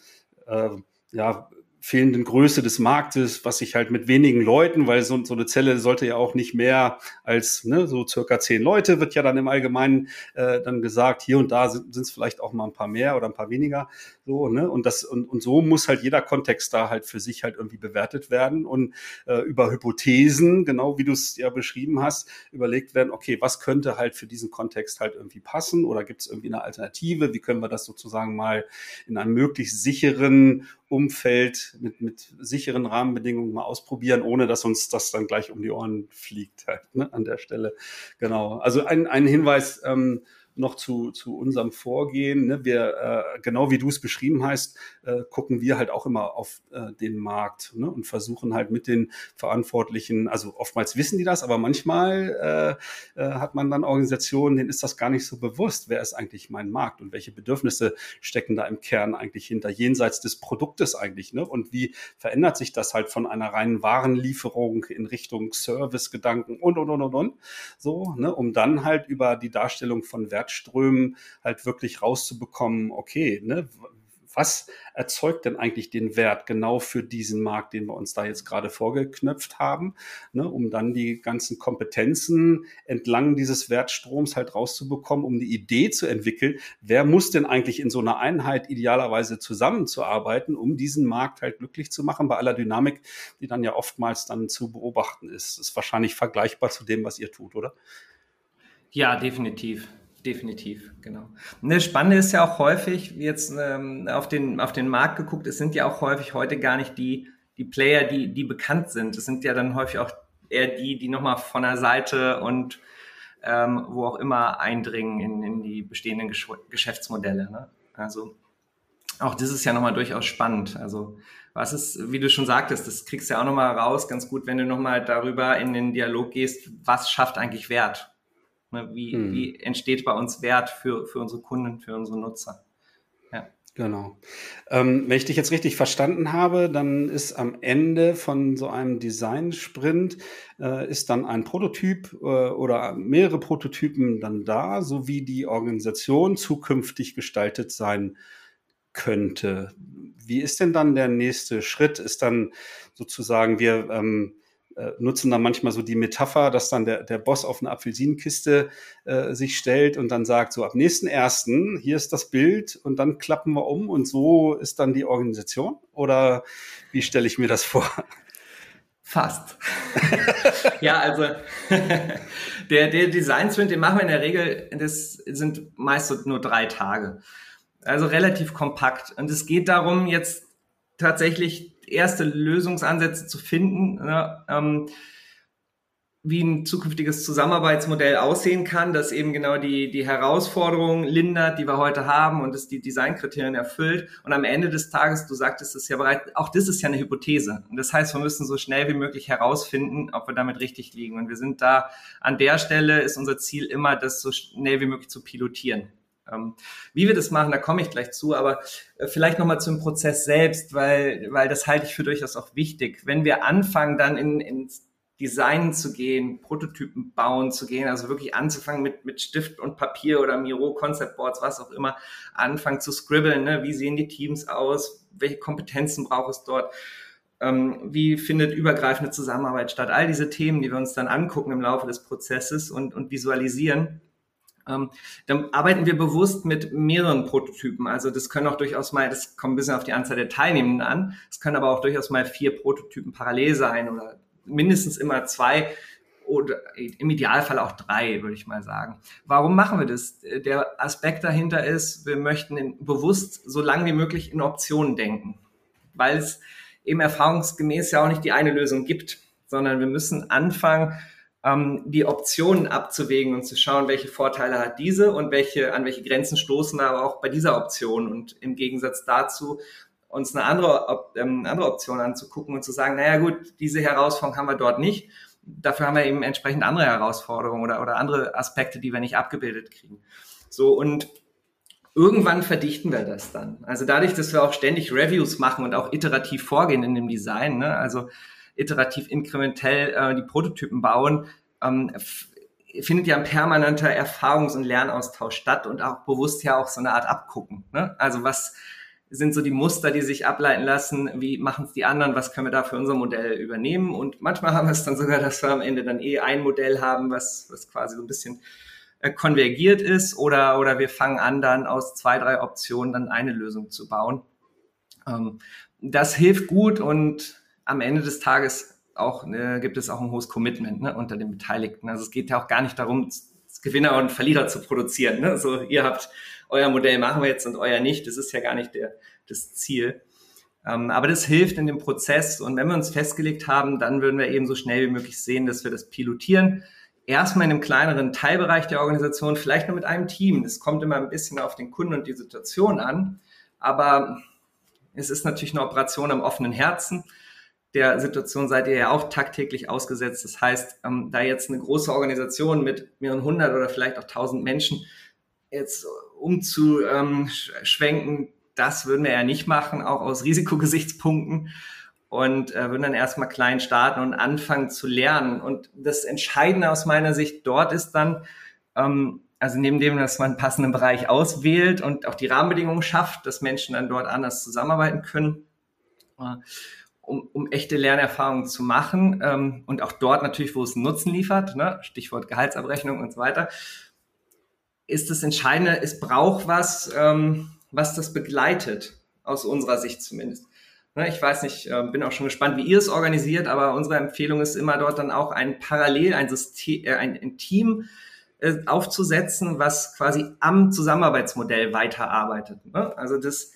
S1: äh, ja, fehlenden Größe des Marktes, was sich halt mit wenigen Leuten, weil so, so eine Zelle sollte ja auch nicht mehr als ne, so circa zehn Leute, wird ja dann im Allgemeinen äh, dann gesagt, hier und da sind es vielleicht auch mal ein paar mehr oder ein paar weniger. So, ne? Und das, und, und so muss halt jeder Kontext da halt für sich halt irgendwie bewertet werden und äh, über Hypothesen, genau wie du es ja beschrieben hast, überlegt werden, okay, was könnte halt für diesen Kontext halt irgendwie passen oder gibt es irgendwie eine Alternative? Wie können wir das sozusagen mal in einem möglichst sicheren Umfeld mit, mit sicheren Rahmenbedingungen mal ausprobieren, ohne dass uns das dann gleich um die Ohren fliegt halt, ne, an der Stelle. Genau. Also ein, ein Hinweis, ähm, noch zu, zu unserem Vorgehen. Ne? Wir, äh, genau wie du es beschrieben hast, äh, gucken wir halt auch immer auf äh, den Markt ne? und versuchen halt mit den Verantwortlichen, also oftmals wissen die das, aber manchmal äh, äh, hat man dann Organisationen, denen ist das gar nicht so bewusst, wer ist eigentlich mein Markt und welche Bedürfnisse stecken da im Kern eigentlich hinter, jenseits des Produktes eigentlich. Ne? Und wie verändert sich das halt von einer reinen Warenlieferung in Richtung Servicegedanken und, und, und, und, und, so, ne? um dann halt über die Darstellung von Wert Wertströmen halt wirklich rauszubekommen, okay, ne, was erzeugt denn eigentlich den Wert genau für diesen Markt, den wir uns da jetzt gerade vorgeknöpft haben, ne, um dann die ganzen Kompetenzen entlang dieses Wertstroms halt rauszubekommen, um die Idee zu entwickeln, wer muss denn eigentlich in so einer Einheit idealerweise zusammenzuarbeiten, um diesen Markt halt glücklich zu machen, bei aller Dynamik, die dann ja oftmals dann zu beobachten ist. Das ist wahrscheinlich vergleichbar zu dem, was ihr tut, oder?
S3: Ja, definitiv. Definitiv, genau. Und das Spannende ist ja auch häufig, jetzt ähm, auf, den, auf den Markt geguckt, es sind ja auch häufig heute gar nicht die, die Player, die, die bekannt sind. Es sind ja dann häufig auch eher die, die nochmal von der Seite und ähm, wo auch immer eindringen in, in die bestehenden Gesch Geschäftsmodelle. Ne? Also auch das ist ja nochmal durchaus spannend. Also was ist, wie du schon sagtest, das kriegst du ja auch nochmal raus, ganz gut, wenn du nochmal darüber in den Dialog gehst, was schafft eigentlich Wert? Ne, wie, hm. wie entsteht bei uns Wert für, für unsere Kunden, für unsere Nutzer?
S1: Ja. Genau. Ähm, wenn ich dich jetzt richtig verstanden habe, dann ist am Ende von so einem Design-Sprint äh, ist dann ein Prototyp äh, oder mehrere Prototypen dann da, so wie die Organisation zukünftig gestaltet sein könnte. Wie ist denn dann der nächste Schritt? Ist dann sozusagen, wir ähm, äh, nutzen dann manchmal so die Metapher, dass dann der, der Boss auf eine Apfelsinenkiste äh, sich stellt und dann sagt, so ab nächsten ersten, hier ist das Bild und dann klappen wir um und so ist dann die Organisation? Oder wie stelle ich mir das vor?
S3: Fast. ja, also der, der Design Sprint, den machen wir in der Regel, das sind meist nur drei Tage. Also relativ kompakt. Und es geht darum, jetzt tatsächlich erste Lösungsansätze zu finden, ne, ähm, wie ein zukünftiges Zusammenarbeitsmodell aussehen kann, das eben genau die, die Herausforderungen lindert, die wir heute haben und es die Designkriterien erfüllt. Und am Ende des Tages, du sagtest es ja bereits, auch das ist ja eine Hypothese. Und das heißt, wir müssen so schnell wie möglich herausfinden, ob wir damit richtig liegen. Und wir sind da an der Stelle ist unser Ziel immer, das so schnell wie möglich zu pilotieren. Ähm, wie wir das machen, da komme ich gleich zu, aber äh, vielleicht nochmal zum Prozess selbst, weil, weil das halte ich für durchaus auch wichtig. Wenn wir anfangen, dann in, ins Design zu gehen, Prototypen bauen zu gehen, also wirklich anzufangen mit, mit Stift und Papier oder Miro, Concept Boards, was auch immer, anfangen zu scribbeln, ne? wie sehen die Teams aus, welche Kompetenzen braucht es dort, ähm, wie findet übergreifende Zusammenarbeit statt, all diese Themen, die wir uns dann angucken im Laufe des Prozesses und, und visualisieren dann arbeiten wir bewusst mit mehreren Prototypen. Also das können auch durchaus mal, das kommt ein bisschen auf die Anzahl der Teilnehmenden an, es können aber auch durchaus mal vier Prototypen parallel sein oder mindestens immer zwei oder im Idealfall auch drei, würde ich mal sagen. Warum machen wir das? Der Aspekt dahinter ist, wir möchten bewusst so lange wie möglich in Optionen denken, weil es eben erfahrungsgemäß ja auch nicht die eine Lösung gibt, sondern wir müssen anfangen, ähm, die Optionen abzuwägen und zu schauen, welche Vorteile hat diese und welche, an welche Grenzen stoßen wir aber auch bei dieser Option. Und im Gegensatz dazu uns eine andere, ähm, andere Option anzugucken und zu sagen, naja gut, diese Herausforderung haben wir dort nicht. Dafür haben wir eben entsprechend andere Herausforderungen oder, oder andere Aspekte, die wir nicht abgebildet kriegen. So, und irgendwann verdichten wir das dann. Also dadurch, dass wir auch ständig Reviews machen und auch iterativ vorgehen in dem Design, ne? also iterativ inkrementell äh, die Prototypen bauen, ähm, findet ja ein permanenter Erfahrungs- und Lernaustausch statt und auch bewusst ja auch so eine Art Abgucken. Ne? Also was sind so die Muster, die sich ableiten lassen, wie machen es die anderen, was können wir da für unser Modell übernehmen und manchmal haben wir es dann sogar, dass wir am Ende dann eh ein Modell haben, was, was quasi so ein bisschen äh, konvergiert ist oder, oder wir fangen an, dann aus zwei, drei Optionen dann eine Lösung zu bauen. Ähm, das hilft gut und am Ende des Tages auch äh, gibt es auch ein hohes Commitment ne, unter den Beteiligten. Also es geht ja auch gar nicht darum, Gewinner und Verlierer zu produzieren. Ne? So, ihr habt euer Modell machen wir jetzt und euer nicht. Das ist ja gar nicht der, das Ziel. Ähm, aber das hilft in dem Prozess. Und wenn wir uns festgelegt haben, dann würden wir eben so schnell wie möglich sehen, dass wir das pilotieren. Erstmal in einem kleineren Teilbereich der Organisation, vielleicht nur mit einem Team. Das kommt immer ein bisschen auf den Kunden und die Situation an. Aber es ist natürlich eine Operation am offenen Herzen der Situation seid ihr ja auch tagtäglich ausgesetzt. Das heißt, ähm, da jetzt eine große Organisation mit mehreren hundert oder vielleicht auch tausend Menschen jetzt umzuschwenken, ähm, das würden wir ja nicht machen, auch aus Risikogesichtspunkten. Und äh, würden dann erstmal klein starten und anfangen zu lernen. Und das Entscheidende aus meiner Sicht dort ist dann, ähm, also neben dem, dass man einen passenden Bereich auswählt und auch die Rahmenbedingungen schafft, dass Menschen dann dort anders zusammenarbeiten können, äh, um, um echte Lernerfahrungen zu machen ähm, und auch dort natürlich, wo es Nutzen liefert, ne? Stichwort Gehaltsabrechnung und so weiter, ist das Entscheidende, es braucht was, ähm, was das begleitet, aus unserer Sicht zumindest. Ne, ich weiß nicht, äh, bin auch schon gespannt, wie ihr es organisiert, aber unsere Empfehlung ist immer dort dann auch ein Parallel, ein System, äh, ein, ein Team äh, aufzusetzen, was quasi am Zusammenarbeitsmodell weiterarbeitet. Ne? Also das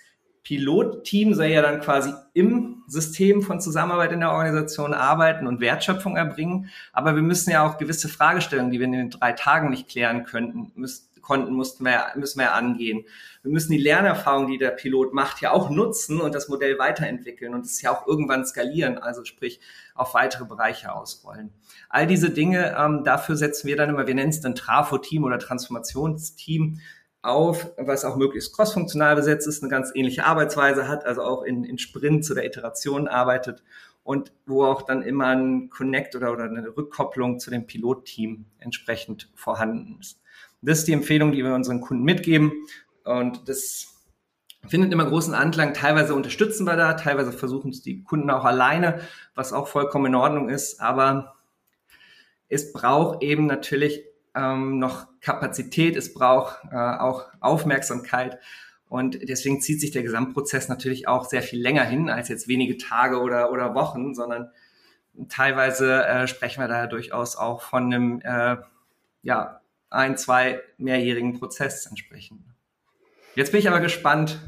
S3: Pilotteam soll ja dann quasi im System von Zusammenarbeit in der Organisation arbeiten und Wertschöpfung erbringen. Aber wir müssen ja auch gewisse Fragestellungen, die wir in den drei Tagen nicht klären könnten, müssen, konnten, mussten wir, müssen wir angehen. Wir müssen die Lernerfahrung, die der Pilot macht, ja auch nutzen und das Modell weiterentwickeln und es ja auch irgendwann skalieren, also sprich auf weitere Bereiche ausrollen. All diese Dinge, ähm, dafür setzen wir dann immer, wir nennen es dann Trafo-Team oder Transformationsteam auf, was auch möglichst crossfunktional besetzt ist, eine ganz ähnliche Arbeitsweise hat, also auch in, in Sprints oder Iterationen arbeitet und wo auch dann immer ein Connect oder, oder eine Rückkopplung zu dem Pilotteam entsprechend vorhanden ist. Das ist die Empfehlung, die wir unseren Kunden mitgeben. Und das findet immer großen Anklang. Teilweise unterstützen wir da, teilweise versuchen es die Kunden auch alleine, was auch vollkommen in Ordnung ist. Aber es braucht eben natürlich ähm, noch Kapazität, es braucht äh, auch Aufmerksamkeit. Und deswegen zieht sich der Gesamtprozess natürlich auch sehr viel länger hin als jetzt wenige Tage oder, oder Wochen, sondern teilweise äh, sprechen wir da durchaus auch von einem äh, ja, ein, zwei mehrjährigen Prozess entsprechen. Jetzt bin ich aber gespannt,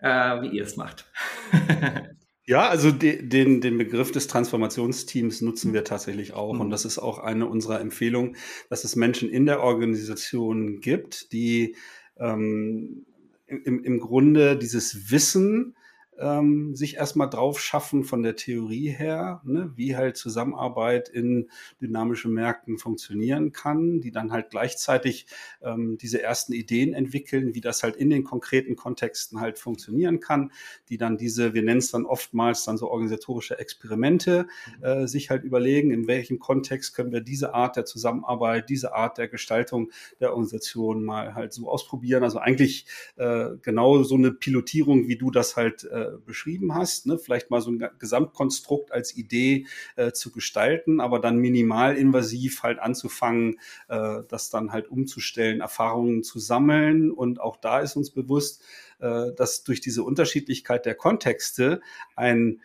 S3: äh, wie ihr es macht.
S1: Ja, also de, den, den Begriff des Transformationsteams nutzen wir tatsächlich auch. Mhm. Und das ist auch eine unserer Empfehlungen, dass es Menschen in der Organisation gibt, die ähm, im, im Grunde dieses Wissen ähm, sich erstmal drauf schaffen von der Theorie her, ne, wie halt Zusammenarbeit in dynamischen Märkten funktionieren kann, die dann halt gleichzeitig ähm, diese ersten Ideen entwickeln, wie das halt in den konkreten Kontexten halt funktionieren kann, die dann diese, wir nennen es dann oftmals dann so organisatorische Experimente, äh, sich halt überlegen, in welchem Kontext können wir diese Art der Zusammenarbeit, diese Art der Gestaltung der Organisation mal halt so ausprobieren. Also eigentlich äh, genau so eine Pilotierung, wie du das halt äh, beschrieben hast, ne? vielleicht mal so ein Gesamtkonstrukt als Idee äh, zu gestalten, aber dann minimal invasiv halt anzufangen, äh, das dann halt umzustellen, Erfahrungen zu sammeln. Und auch da ist uns bewusst, äh, dass durch diese Unterschiedlichkeit der Kontexte ein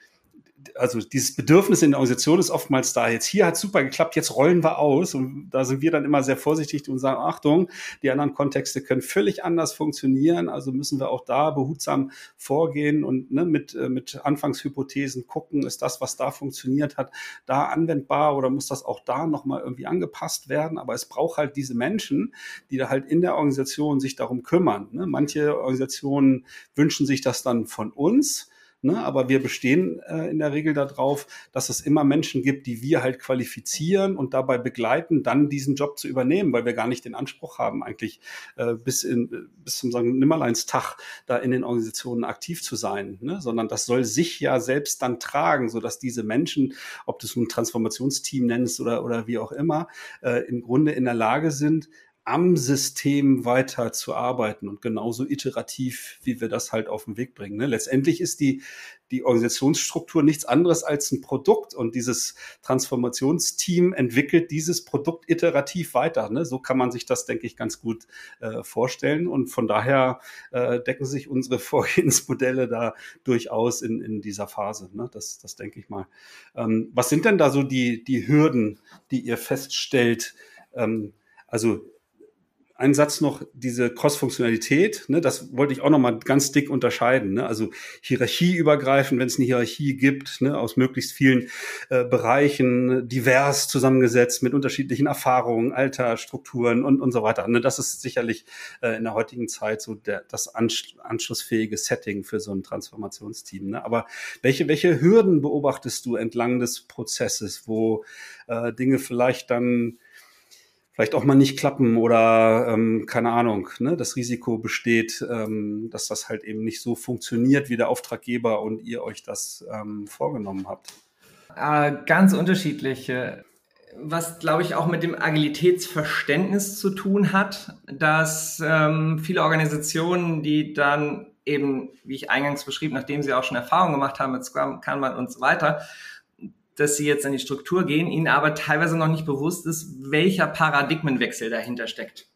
S1: also dieses Bedürfnis in der Organisation ist oftmals da. Jetzt hier hat super geklappt, jetzt rollen wir aus. Und da sind wir dann immer sehr vorsichtig und sagen, Achtung, die anderen Kontexte können völlig anders funktionieren. Also müssen wir auch da behutsam vorgehen und ne, mit, äh, mit Anfangshypothesen gucken, ist das, was da funktioniert hat, da anwendbar oder muss das auch da nochmal irgendwie angepasst werden? Aber es braucht halt diese Menschen, die da halt in der Organisation sich darum kümmern. Ne? Manche Organisationen wünschen sich das dann von uns Ne? Aber wir bestehen äh, in der Regel darauf, dass es immer Menschen gibt, die wir halt qualifizieren und dabei begleiten, dann diesen Job zu übernehmen, weil wir gar nicht den Anspruch haben, eigentlich äh, bis, in, bis zum sagen, Nimmerleinstag da in den Organisationen aktiv zu sein, ne? sondern das soll sich ja selbst dann tragen, sodass diese Menschen, ob du es ein Transformationsteam nennst oder, oder wie auch immer, äh, im Grunde in der Lage sind, am System weiter zu arbeiten und genauso iterativ, wie wir das halt auf den Weg bringen. Ne? Letztendlich ist die, die Organisationsstruktur nichts anderes als ein Produkt und dieses Transformationsteam entwickelt dieses Produkt iterativ weiter. Ne? So kann man sich das, denke ich, ganz gut äh, vorstellen und von daher äh, decken sich unsere Vorgehensmodelle da durchaus in, in dieser Phase. Ne? Das, das denke ich mal. Ähm, was sind denn da so die, die Hürden, die ihr feststellt? Ähm, also ein Satz noch, diese Cross-Funktionalität, ne, das wollte ich auch noch mal ganz dick unterscheiden. Ne? Also hierarchieübergreifend, wenn es eine Hierarchie gibt, ne, aus möglichst vielen äh, Bereichen, divers zusammengesetzt mit unterschiedlichen Erfahrungen, Alter, Strukturen und, und so weiter. Ne? Das ist sicherlich äh, in der heutigen Zeit so der, das anschlussfähige Setting für so ein Transformationsteam. Ne? Aber welche, welche Hürden beobachtest du entlang des Prozesses, wo äh, Dinge vielleicht dann vielleicht auch mal nicht klappen oder ähm, keine Ahnung, ne, das Risiko besteht, ähm, dass das halt eben nicht so funktioniert, wie der Auftraggeber und ihr euch das ähm, vorgenommen habt?
S3: Äh, ganz unterschiedliche. was, glaube ich, auch mit dem Agilitätsverständnis zu tun hat, dass ähm, viele Organisationen, die dann eben, wie ich eingangs beschrieb, nachdem sie auch schon Erfahrung gemacht haben mit Scrum, Kanban und so weiter, dass sie jetzt in die Struktur gehen, ihnen aber teilweise noch nicht bewusst ist, welcher Paradigmenwechsel dahinter steckt.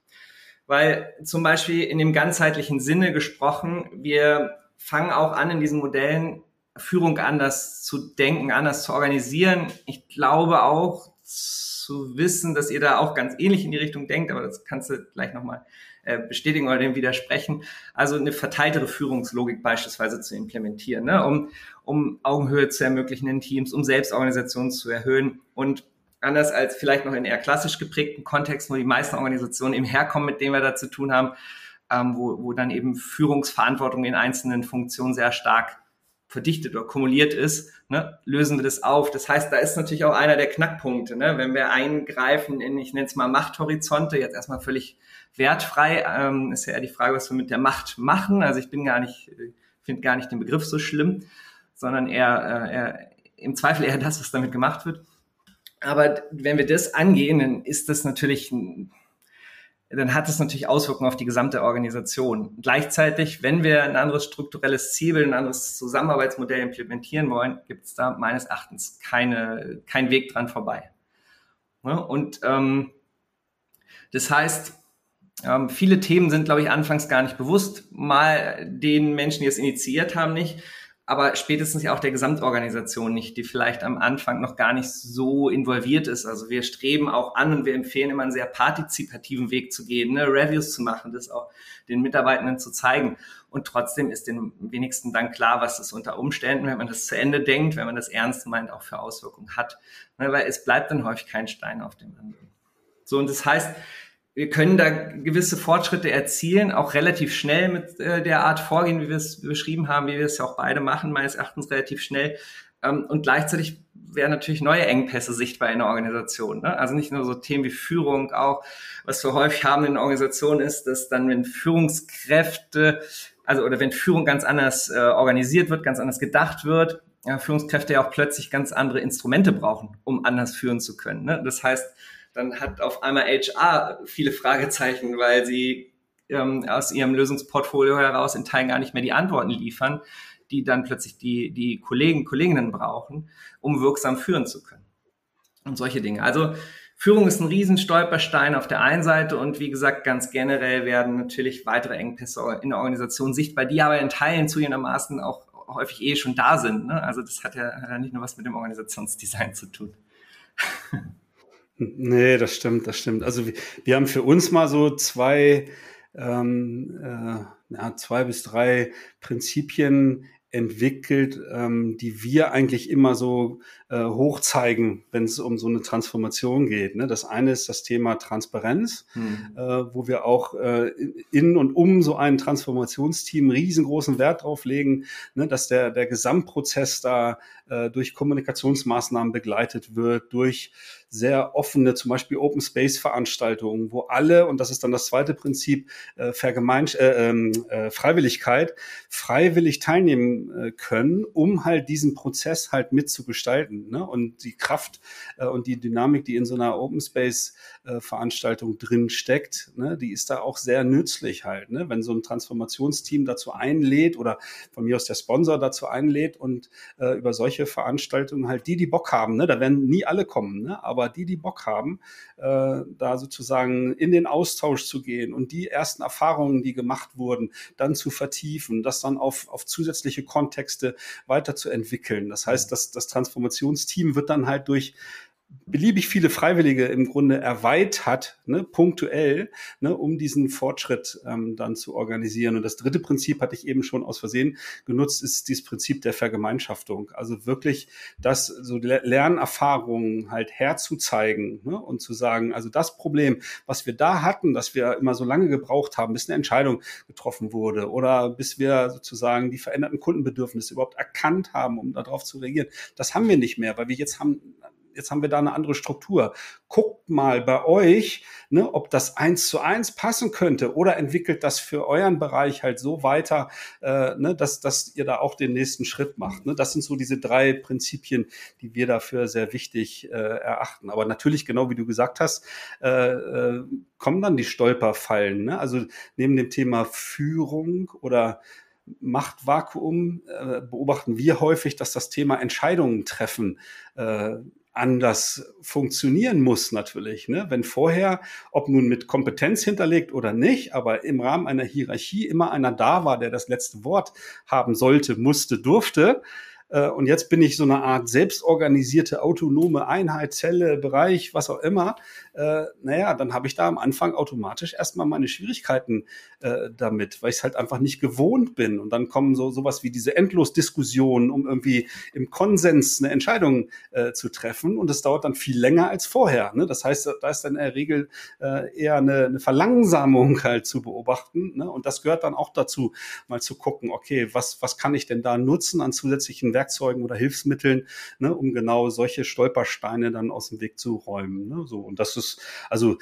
S3: Weil zum Beispiel in dem ganzheitlichen Sinne gesprochen, wir fangen auch an, in diesen Modellen Führung anders zu denken, anders zu organisieren. Ich glaube auch zu wissen, dass ihr da auch ganz ähnlich in die Richtung denkt, aber das kannst du gleich nochmal äh, bestätigen oder dem widersprechen. Also eine verteiltere Führungslogik beispielsweise zu implementieren, ne? um, um Augenhöhe zu ermöglichen in Teams, um Selbstorganisation zu erhöhen und anders als vielleicht noch in eher klassisch geprägten Kontexten, wo die meisten Organisationen eben herkommen, mit denen wir da zu tun haben, ähm, wo, wo dann eben Führungsverantwortung in einzelnen Funktionen sehr stark verdichtet oder kumuliert ist, ne, lösen wir das auf. Das heißt, da ist natürlich auch einer der Knackpunkte, ne, wenn wir eingreifen in, ich nenne es mal Machthorizonte, jetzt erstmal völlig wertfrei, ähm, ist ja eher die Frage, was wir mit der Macht machen. Also ich bin gar nicht, finde gar nicht den Begriff so schlimm, sondern eher, äh, eher im Zweifel eher das, was damit gemacht wird. Aber wenn wir das angehen, dann ist das natürlich ein dann hat es natürlich Auswirkungen auf die gesamte Organisation. Gleichzeitig, wenn wir ein anderes strukturelles Ziel, ein anderes Zusammenarbeitsmodell implementieren wollen, gibt es da meines Erachtens keine, kein Weg dran vorbei. Und ähm, das heißt, ähm, viele Themen sind, glaube ich, anfangs gar nicht bewusst, mal den Menschen, die es initiiert haben, nicht aber spätestens ja auch der Gesamtorganisation nicht, die vielleicht am Anfang noch gar nicht so involviert ist. Also wir streben auch an und wir empfehlen immer einen sehr partizipativen Weg zu gehen, ne? Reviews zu machen, das auch den Mitarbeitenden zu zeigen. Und trotzdem ist den wenigsten dann klar, was das unter Umständen, wenn man das zu Ende denkt, wenn man das ernst meint, auch für Auswirkungen hat. Ne? Weil es bleibt dann häufig kein Stein auf dem anderen. So, und das heißt, wir können da gewisse Fortschritte erzielen, auch relativ schnell mit äh, der Art vorgehen, wie wir es beschrieben haben, wie wir es ja auch beide machen, meines Erachtens relativ schnell. Ähm, und gleichzeitig werden natürlich neue Engpässe sichtbar in der Organisation. Ne? Also nicht nur so Themen wie Führung, auch was wir häufig haben in der Organisation ist, dass dann, wenn Führungskräfte, also oder wenn Führung ganz anders äh, organisiert wird, ganz anders gedacht wird, ja, Führungskräfte ja auch plötzlich ganz andere Instrumente brauchen, um anders führen zu können. Ne? Das heißt, dann hat auf einmal HR viele Fragezeichen, weil sie ähm, aus ihrem Lösungsportfolio heraus in Teilen gar nicht mehr die Antworten liefern, die dann plötzlich die, die Kollegen, Kolleginnen brauchen, um wirksam führen zu können. Und solche Dinge. Also Führung ist ein Riesenstolperstein auf der einen Seite und wie gesagt, ganz generell werden natürlich weitere Engpässe in der Organisation sichtbar, die aber in Teilen zugegebenermaßen auch häufig eh schon da sind. Ne? Also das hat ja, hat ja nicht nur was mit dem Organisationsdesign zu tun.
S1: Nee, das stimmt, das stimmt. Also wir, wir haben für uns mal so zwei, ähm, äh, ja, zwei bis drei Prinzipien entwickelt, ähm, die wir eigentlich immer so äh, hochzeigen, wenn es um so eine Transformation geht. Ne? Das eine ist das Thema Transparenz, hm. äh, wo wir auch äh, in und um so ein Transformationsteam riesengroßen Wert drauf legen, ne? dass der, der Gesamtprozess da äh, durch Kommunikationsmaßnahmen begleitet wird, durch sehr offene, zum Beispiel Open Space Veranstaltungen, wo alle, und das ist dann das zweite Prinzip, äh, Vergemeinsch äh, ähm, äh, Freiwilligkeit, freiwillig teilnehmen äh, können, um halt diesen Prozess halt mitzugestalten. Ne? Und die Kraft äh, und die Dynamik, die in so einer Open Space äh, Veranstaltung drin steckt, ne? die ist da auch sehr nützlich halt. Ne? Wenn so ein Transformationsteam dazu einlädt oder von mir aus der Sponsor dazu einlädt und äh, über solche Veranstaltungen halt die, die Bock haben, ne? da werden nie alle kommen, ne? aber aber die, die Bock haben, äh, da sozusagen in den Austausch zu gehen und die ersten Erfahrungen, die gemacht wurden, dann zu vertiefen, das dann auf, auf zusätzliche Kontexte weiterzuentwickeln. Das heißt, das, das Transformationsteam wird dann halt durch beliebig viele Freiwillige im Grunde erweitert, ne, punktuell, ne, um diesen Fortschritt ähm, dann zu organisieren. Und das dritte Prinzip hatte ich eben schon aus Versehen genutzt, ist dieses Prinzip der Vergemeinschaftung. Also wirklich das so Lernerfahrungen halt herzuzeigen ne, und zu sagen, also das Problem, was wir da hatten, dass wir immer so lange gebraucht haben, bis eine Entscheidung getroffen wurde oder bis wir sozusagen die veränderten Kundenbedürfnisse überhaupt erkannt haben, um darauf zu reagieren, das haben wir nicht mehr, weil wir jetzt haben jetzt haben wir da eine andere Struktur. Guckt mal bei euch, ne, ob das eins zu eins passen könnte oder entwickelt das für euren Bereich halt so weiter, äh, ne, dass, dass ihr da auch den nächsten Schritt macht. Ne? Das sind so diese drei Prinzipien, die wir dafür sehr wichtig äh, erachten. Aber natürlich, genau wie du gesagt hast, äh, äh, kommen dann die Stolperfallen. Ne? Also neben dem Thema Führung oder Machtvakuum äh, beobachten wir häufig, dass das Thema Entscheidungen treffen äh, anders funktionieren muss natürlich. Ne? Wenn vorher, ob nun mit Kompetenz hinterlegt oder nicht, aber im Rahmen einer Hierarchie immer einer da war, der das letzte Wort haben sollte, musste, durfte, und jetzt bin ich so eine Art selbstorganisierte, autonome Einheit, Zelle, Bereich, was auch immer. Äh, naja, dann habe ich da am Anfang automatisch erstmal meine Schwierigkeiten äh, damit, weil ich es halt einfach nicht gewohnt bin. Und dann kommen so sowas wie diese Endlosdiskussionen, um irgendwie im Konsens eine Entscheidung äh, zu treffen. Und es dauert dann viel länger als vorher. Ne? Das heißt, da ist dann in der Regel äh, eher eine, eine Verlangsamung halt zu beobachten. Ne? Und das gehört dann auch dazu, mal zu gucken, okay, was, was kann ich denn da nutzen an zusätzlichen Werkzeugen oder Hilfsmitteln, ne, um genau solche Stolpersteine dann aus dem Weg zu räumen. Ne? So, und das ist, also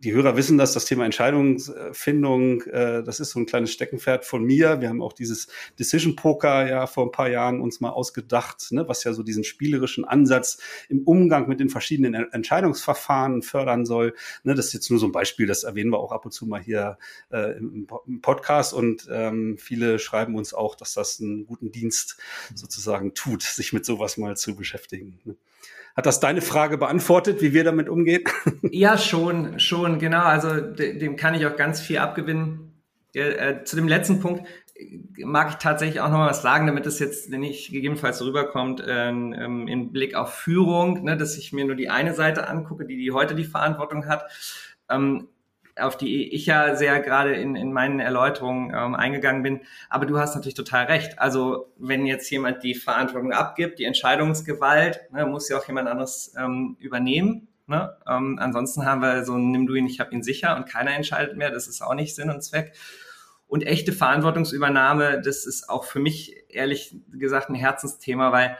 S1: die Hörer wissen dass das Thema Entscheidungsfindung, äh, das ist so ein kleines Steckenpferd von mir. Wir haben auch dieses Decision Poker ja vor ein paar Jahren uns mal ausgedacht, ne, was ja so diesen spielerischen Ansatz im Umgang mit den verschiedenen Entscheidungsverfahren fördern soll. Ne, das ist jetzt nur so ein Beispiel, das erwähnen wir auch ab und zu mal hier äh, im, im, Podcast und ähm, viele schreiben uns auch, dass das einen guten Dienst sozusagen tut, sich mit sowas mal zu beschäftigen. Ne. Hat das deine Frage beantwortet, wie wir damit umgehen?
S3: Ja, schon, schon, genau. Also dem kann ich auch ganz viel abgewinnen. Äh, zu dem letzten Punkt äh, mag ich tatsächlich auch noch mal was sagen, damit es jetzt nicht gegebenenfalls rüberkommt, ähm, ähm, im Blick auf Führung, ne, dass ich mir nur die eine Seite angucke, die, die heute die Verantwortung hat. Ähm, auf die ich ja sehr gerade in, in meinen Erläuterungen ähm, eingegangen bin. Aber du hast natürlich total recht. Also wenn jetzt jemand die Verantwortung abgibt, die Entscheidungsgewalt, ne, muss ja auch jemand anderes ähm, übernehmen. Ne? Ähm, ansonsten haben wir so nimm du ihn, ich habe ihn sicher und keiner entscheidet mehr. Das ist auch nicht Sinn und Zweck. Und echte Verantwortungsübernahme, das ist auch für mich ehrlich gesagt ein Herzensthema, weil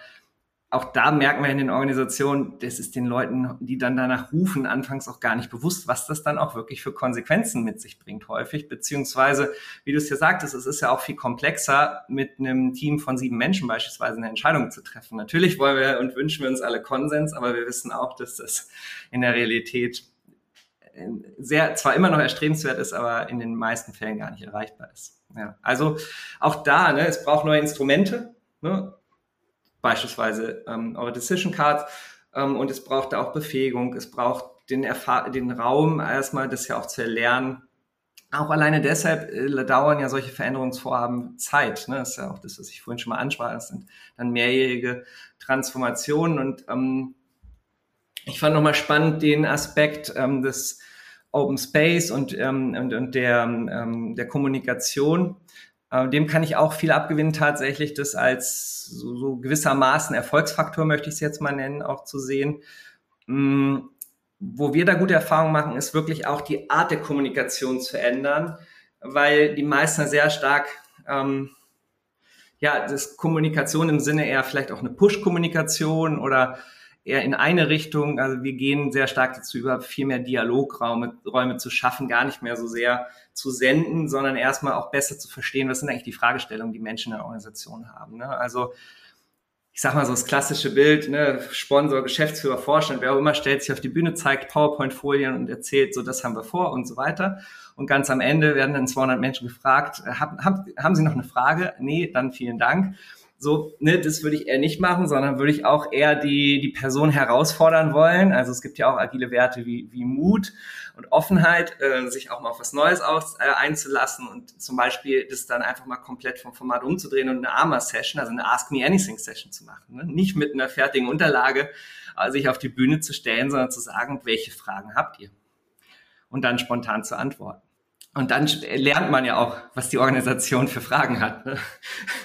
S3: auch da merken wir in den Organisationen, das ist den Leuten, die dann danach rufen, anfangs auch gar nicht bewusst, was das dann auch wirklich für Konsequenzen mit sich bringt häufig. Beziehungsweise, wie du es ja sagtest, es ist ja auch viel komplexer, mit einem Team von sieben Menschen beispielsweise eine Entscheidung zu treffen. Natürlich wollen wir und wünschen wir uns alle Konsens, aber wir wissen auch, dass das in der Realität sehr, zwar immer noch erstrebenswert ist, aber in den meisten Fällen gar nicht erreichbar ist. Ja, also auch da, ne, es braucht neue Instrumente. Ne? Beispielsweise ähm, eure Decision Cards. Ähm, und es braucht da auch Befähigung, es braucht den, Erfahr den Raum erstmal, das ja auch zu erlernen. Auch alleine deshalb äh, dauern ja solche Veränderungsvorhaben Zeit. Ne? Das ist ja auch das, was ich vorhin schon mal ansprach. Das sind dann mehrjährige Transformationen. Und ähm, ich fand nochmal spannend den Aspekt ähm, des Open Space und, ähm, und, und der, ähm, der Kommunikation. Äh, dem kann ich auch viel abgewinnen, tatsächlich das als so, so gewissermaßen Erfolgsfaktor, möchte ich es jetzt mal nennen, auch zu sehen. Mm, wo wir da gute Erfahrungen machen, ist wirklich auch die Art der Kommunikation zu ändern, weil die meisten sehr stark, ähm, ja, das Kommunikation im Sinne eher vielleicht auch eine Push-Kommunikation oder eher in eine Richtung. Also wir gehen sehr stark dazu über, viel mehr Dialogräume Räume zu schaffen, gar nicht mehr so sehr zu senden, sondern erstmal auch besser zu verstehen, was sind eigentlich die Fragestellungen, die Menschen in der Organisation haben. Ne? Also ich sag mal so das klassische Bild, ne, Sponsor, Geschäftsführer, Vorstand, wer auch immer stellt sich auf die Bühne, zeigt PowerPoint-Folien und erzählt, so das haben wir vor und so weiter. Und ganz am Ende werden dann 200 Menschen gefragt, haben, haben, haben Sie noch eine Frage? Nee, dann vielen Dank. So, ne, das würde ich eher nicht machen, sondern würde ich auch eher die, die Person herausfordern wollen. Also es gibt ja auch agile Werte wie, wie Mut und Offenheit, äh, sich auch mal auf was Neues aus, äh, einzulassen und zum Beispiel das dann einfach mal komplett vom Format umzudrehen und eine AMA-Session, also eine Ask Me Anything-Session zu machen. Ne? Nicht mit einer fertigen Unterlage äh, sich auf die Bühne zu stellen, sondern zu sagen, welche Fragen habt ihr? Und dann spontan zu antworten. Und dann lernt man ja auch, was die Organisation für Fragen hat. Ne?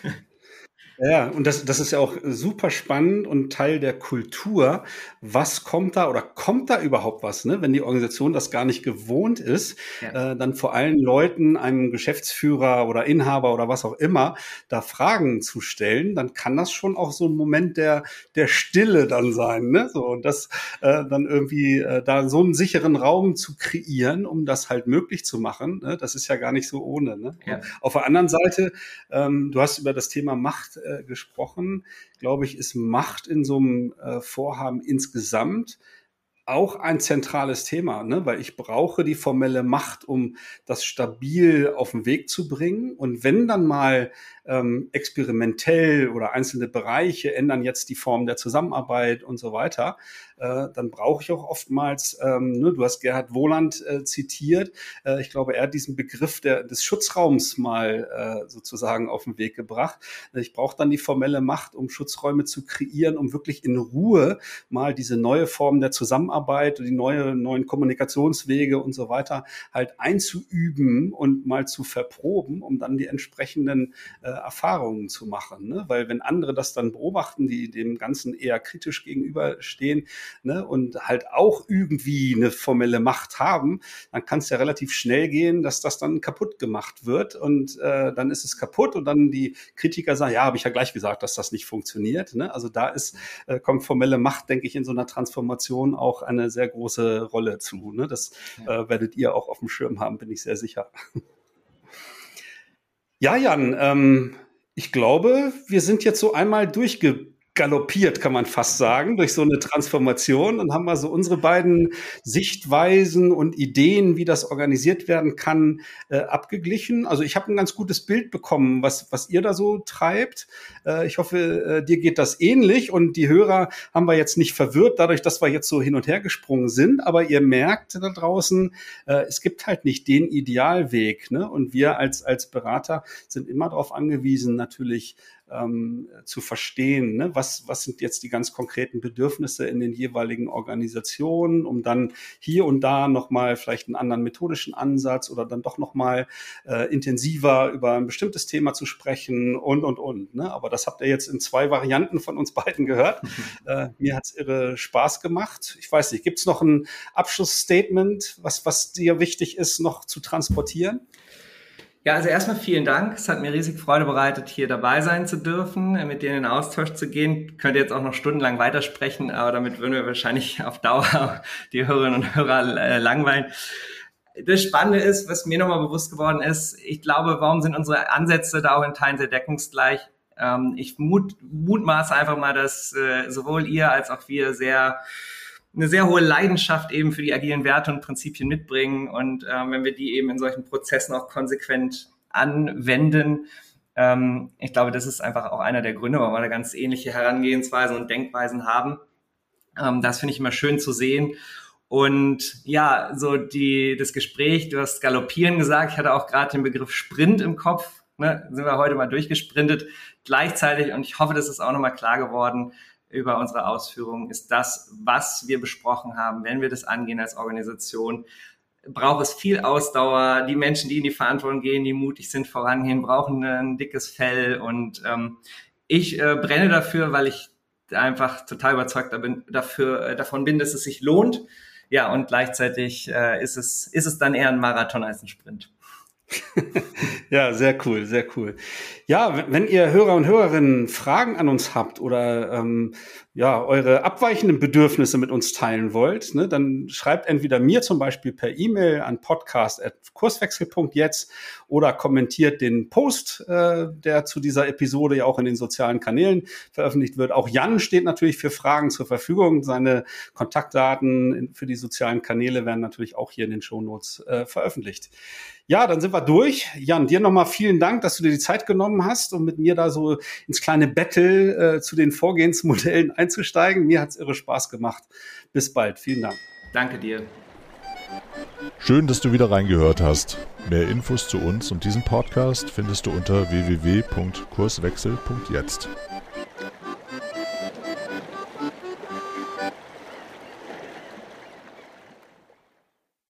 S1: Ja, und das, das ist ja auch super spannend und Teil der Kultur. Was kommt da oder kommt da überhaupt was, ne? wenn die Organisation das gar nicht gewohnt ist, ja. äh, dann vor allen Leuten, einem Geschäftsführer oder Inhaber oder was auch immer, da Fragen zu stellen, dann kann das schon auch so ein Moment der, der Stille dann sein. Ne? So, und das äh, dann irgendwie äh, da so einen sicheren Raum zu kreieren, um das halt möglich zu machen, ne? das ist ja gar nicht so ohne. Ne? Ja. Auf der anderen Seite, ähm, du hast über das Thema Macht äh, äh, gesprochen, glaube ich, ist Macht in so einem äh, Vorhaben insgesamt auch ein zentrales Thema, ne? weil ich brauche die formelle Macht, um das stabil auf den Weg zu bringen. Und wenn dann mal ähm, experimentell oder einzelne Bereiche ändern jetzt die Form der Zusammenarbeit und so weiter, äh, dann brauche ich auch oftmals, ähm, ne, du hast Gerhard Wohland äh, zitiert, äh, ich glaube, er hat diesen Begriff der, des Schutzraums mal äh, sozusagen auf den Weg gebracht. Ich brauche dann die formelle Macht, um Schutzräume zu kreieren, um wirklich in Ruhe mal diese neue Form der Zusammenarbeit, die neue, neuen Kommunikationswege und so weiter halt einzuüben und mal zu verproben, um dann die entsprechenden äh, Erfahrungen zu machen. Ne? Weil wenn andere das dann beobachten, die dem Ganzen eher kritisch gegenüberstehen ne? und halt auch irgendwie eine formelle Macht haben, dann kann es ja relativ schnell gehen, dass das dann kaputt gemacht wird und äh, dann ist es kaputt und dann die Kritiker sagen, ja, habe ich ja gleich gesagt, dass das nicht funktioniert. Ne? Also da ist, äh, kommt formelle Macht, denke ich, in so einer Transformation auch eine sehr große Rolle zu. Ne? Das äh, werdet ihr auch auf dem Schirm haben, bin ich sehr sicher. Ja, Jan, ähm, ich glaube, wir sind jetzt so einmal durchge galoppiert, kann man fast sagen, durch so eine Transformation und haben mal so unsere beiden Sichtweisen und Ideen, wie das organisiert werden kann, äh, abgeglichen. Also ich habe ein ganz gutes Bild bekommen, was, was ihr da so treibt. Äh, ich hoffe, äh, dir geht das ähnlich und die Hörer haben wir jetzt nicht verwirrt, dadurch, dass wir jetzt so hin und her gesprungen sind, aber ihr merkt da draußen, äh, es gibt halt nicht den Idealweg. Ne? Und wir als, als Berater sind immer darauf angewiesen, natürlich ähm, zu verstehen, ne? was, was sind jetzt die ganz konkreten Bedürfnisse in den jeweiligen Organisationen, um dann hier und da nochmal vielleicht einen anderen methodischen Ansatz oder dann doch nochmal äh, intensiver über ein bestimmtes Thema zu sprechen und, und, und. Ne? Aber das habt ihr jetzt in zwei Varianten von uns beiden gehört. äh, mir hat's irre Spaß gemacht. Ich weiß nicht, gibt's noch ein Abschlussstatement, was, was dir wichtig ist, noch zu transportieren?
S3: Ja, also erstmal vielen Dank. Es hat mir riesig Freude bereitet, hier dabei sein zu dürfen, mit dir in den Austausch zu gehen. Könnt ihr jetzt auch noch stundenlang weitersprechen, aber damit würden wir wahrscheinlich auf Dauer die Hörerinnen und Hörer äh, langweilen. Das Spannende ist, was mir nochmal bewusst geworden ist, ich glaube, warum sind unsere Ansätze da auch in Teilen sehr deckungsgleich? Ähm, ich mut, mutmaße einfach mal, dass äh, sowohl ihr als auch wir sehr eine sehr hohe Leidenschaft eben für die agilen Werte und Prinzipien mitbringen. Und ähm, wenn wir die eben in solchen Prozessen auch konsequent anwenden, ähm, ich glaube, das ist einfach auch einer der Gründe, warum wir eine ganz ähnliche Herangehensweise und Denkweisen haben. Ähm, das finde ich immer schön zu sehen. Und ja, so die, das Gespräch, du hast Galoppieren gesagt, ich hatte auch gerade den Begriff Sprint im Kopf, ne, sind wir heute mal durchgesprintet. Gleichzeitig, und ich hoffe, das ist auch nochmal klar geworden, über unsere Ausführungen ist das, was wir besprochen haben, wenn wir das angehen als Organisation, braucht es viel Ausdauer. Die Menschen, die in die Verantwortung gehen, die mutig sind, vorangehen, brauchen ein dickes Fell. Und ähm, ich äh, brenne dafür, weil ich einfach total überzeugt bin, dafür, äh, davon bin, dass es sich lohnt. Ja, und gleichzeitig äh, ist, es, ist es dann eher ein Marathon als ein Sprint.
S1: ja, sehr cool, sehr cool. Ja, wenn ihr Hörer und Hörerinnen Fragen an uns habt oder ähm, ja, eure abweichenden Bedürfnisse mit uns teilen wollt, ne, dann schreibt entweder mir zum Beispiel per E-Mail an podcast.kurswechsel.jetzt oder kommentiert den Post, äh, der zu dieser Episode ja auch in den sozialen Kanälen veröffentlicht wird. Auch Jan steht natürlich für Fragen zur Verfügung. Seine Kontaktdaten für die sozialen Kanäle werden natürlich auch hier in den Shownotes äh, veröffentlicht. Ja, dann sind wir durch. Jan, dir nochmal vielen Dank, dass du dir die Zeit genommen hast, um mit mir da so ins kleine Battle äh, zu den Vorgehensmodellen einzusteigen. Mir hat's irre Spaß gemacht. Bis bald. Vielen Dank.
S3: Danke dir.
S2: Schön, dass du wieder reingehört hast. Mehr Infos zu uns und diesem Podcast findest du unter www.kurswechsel.jetzt.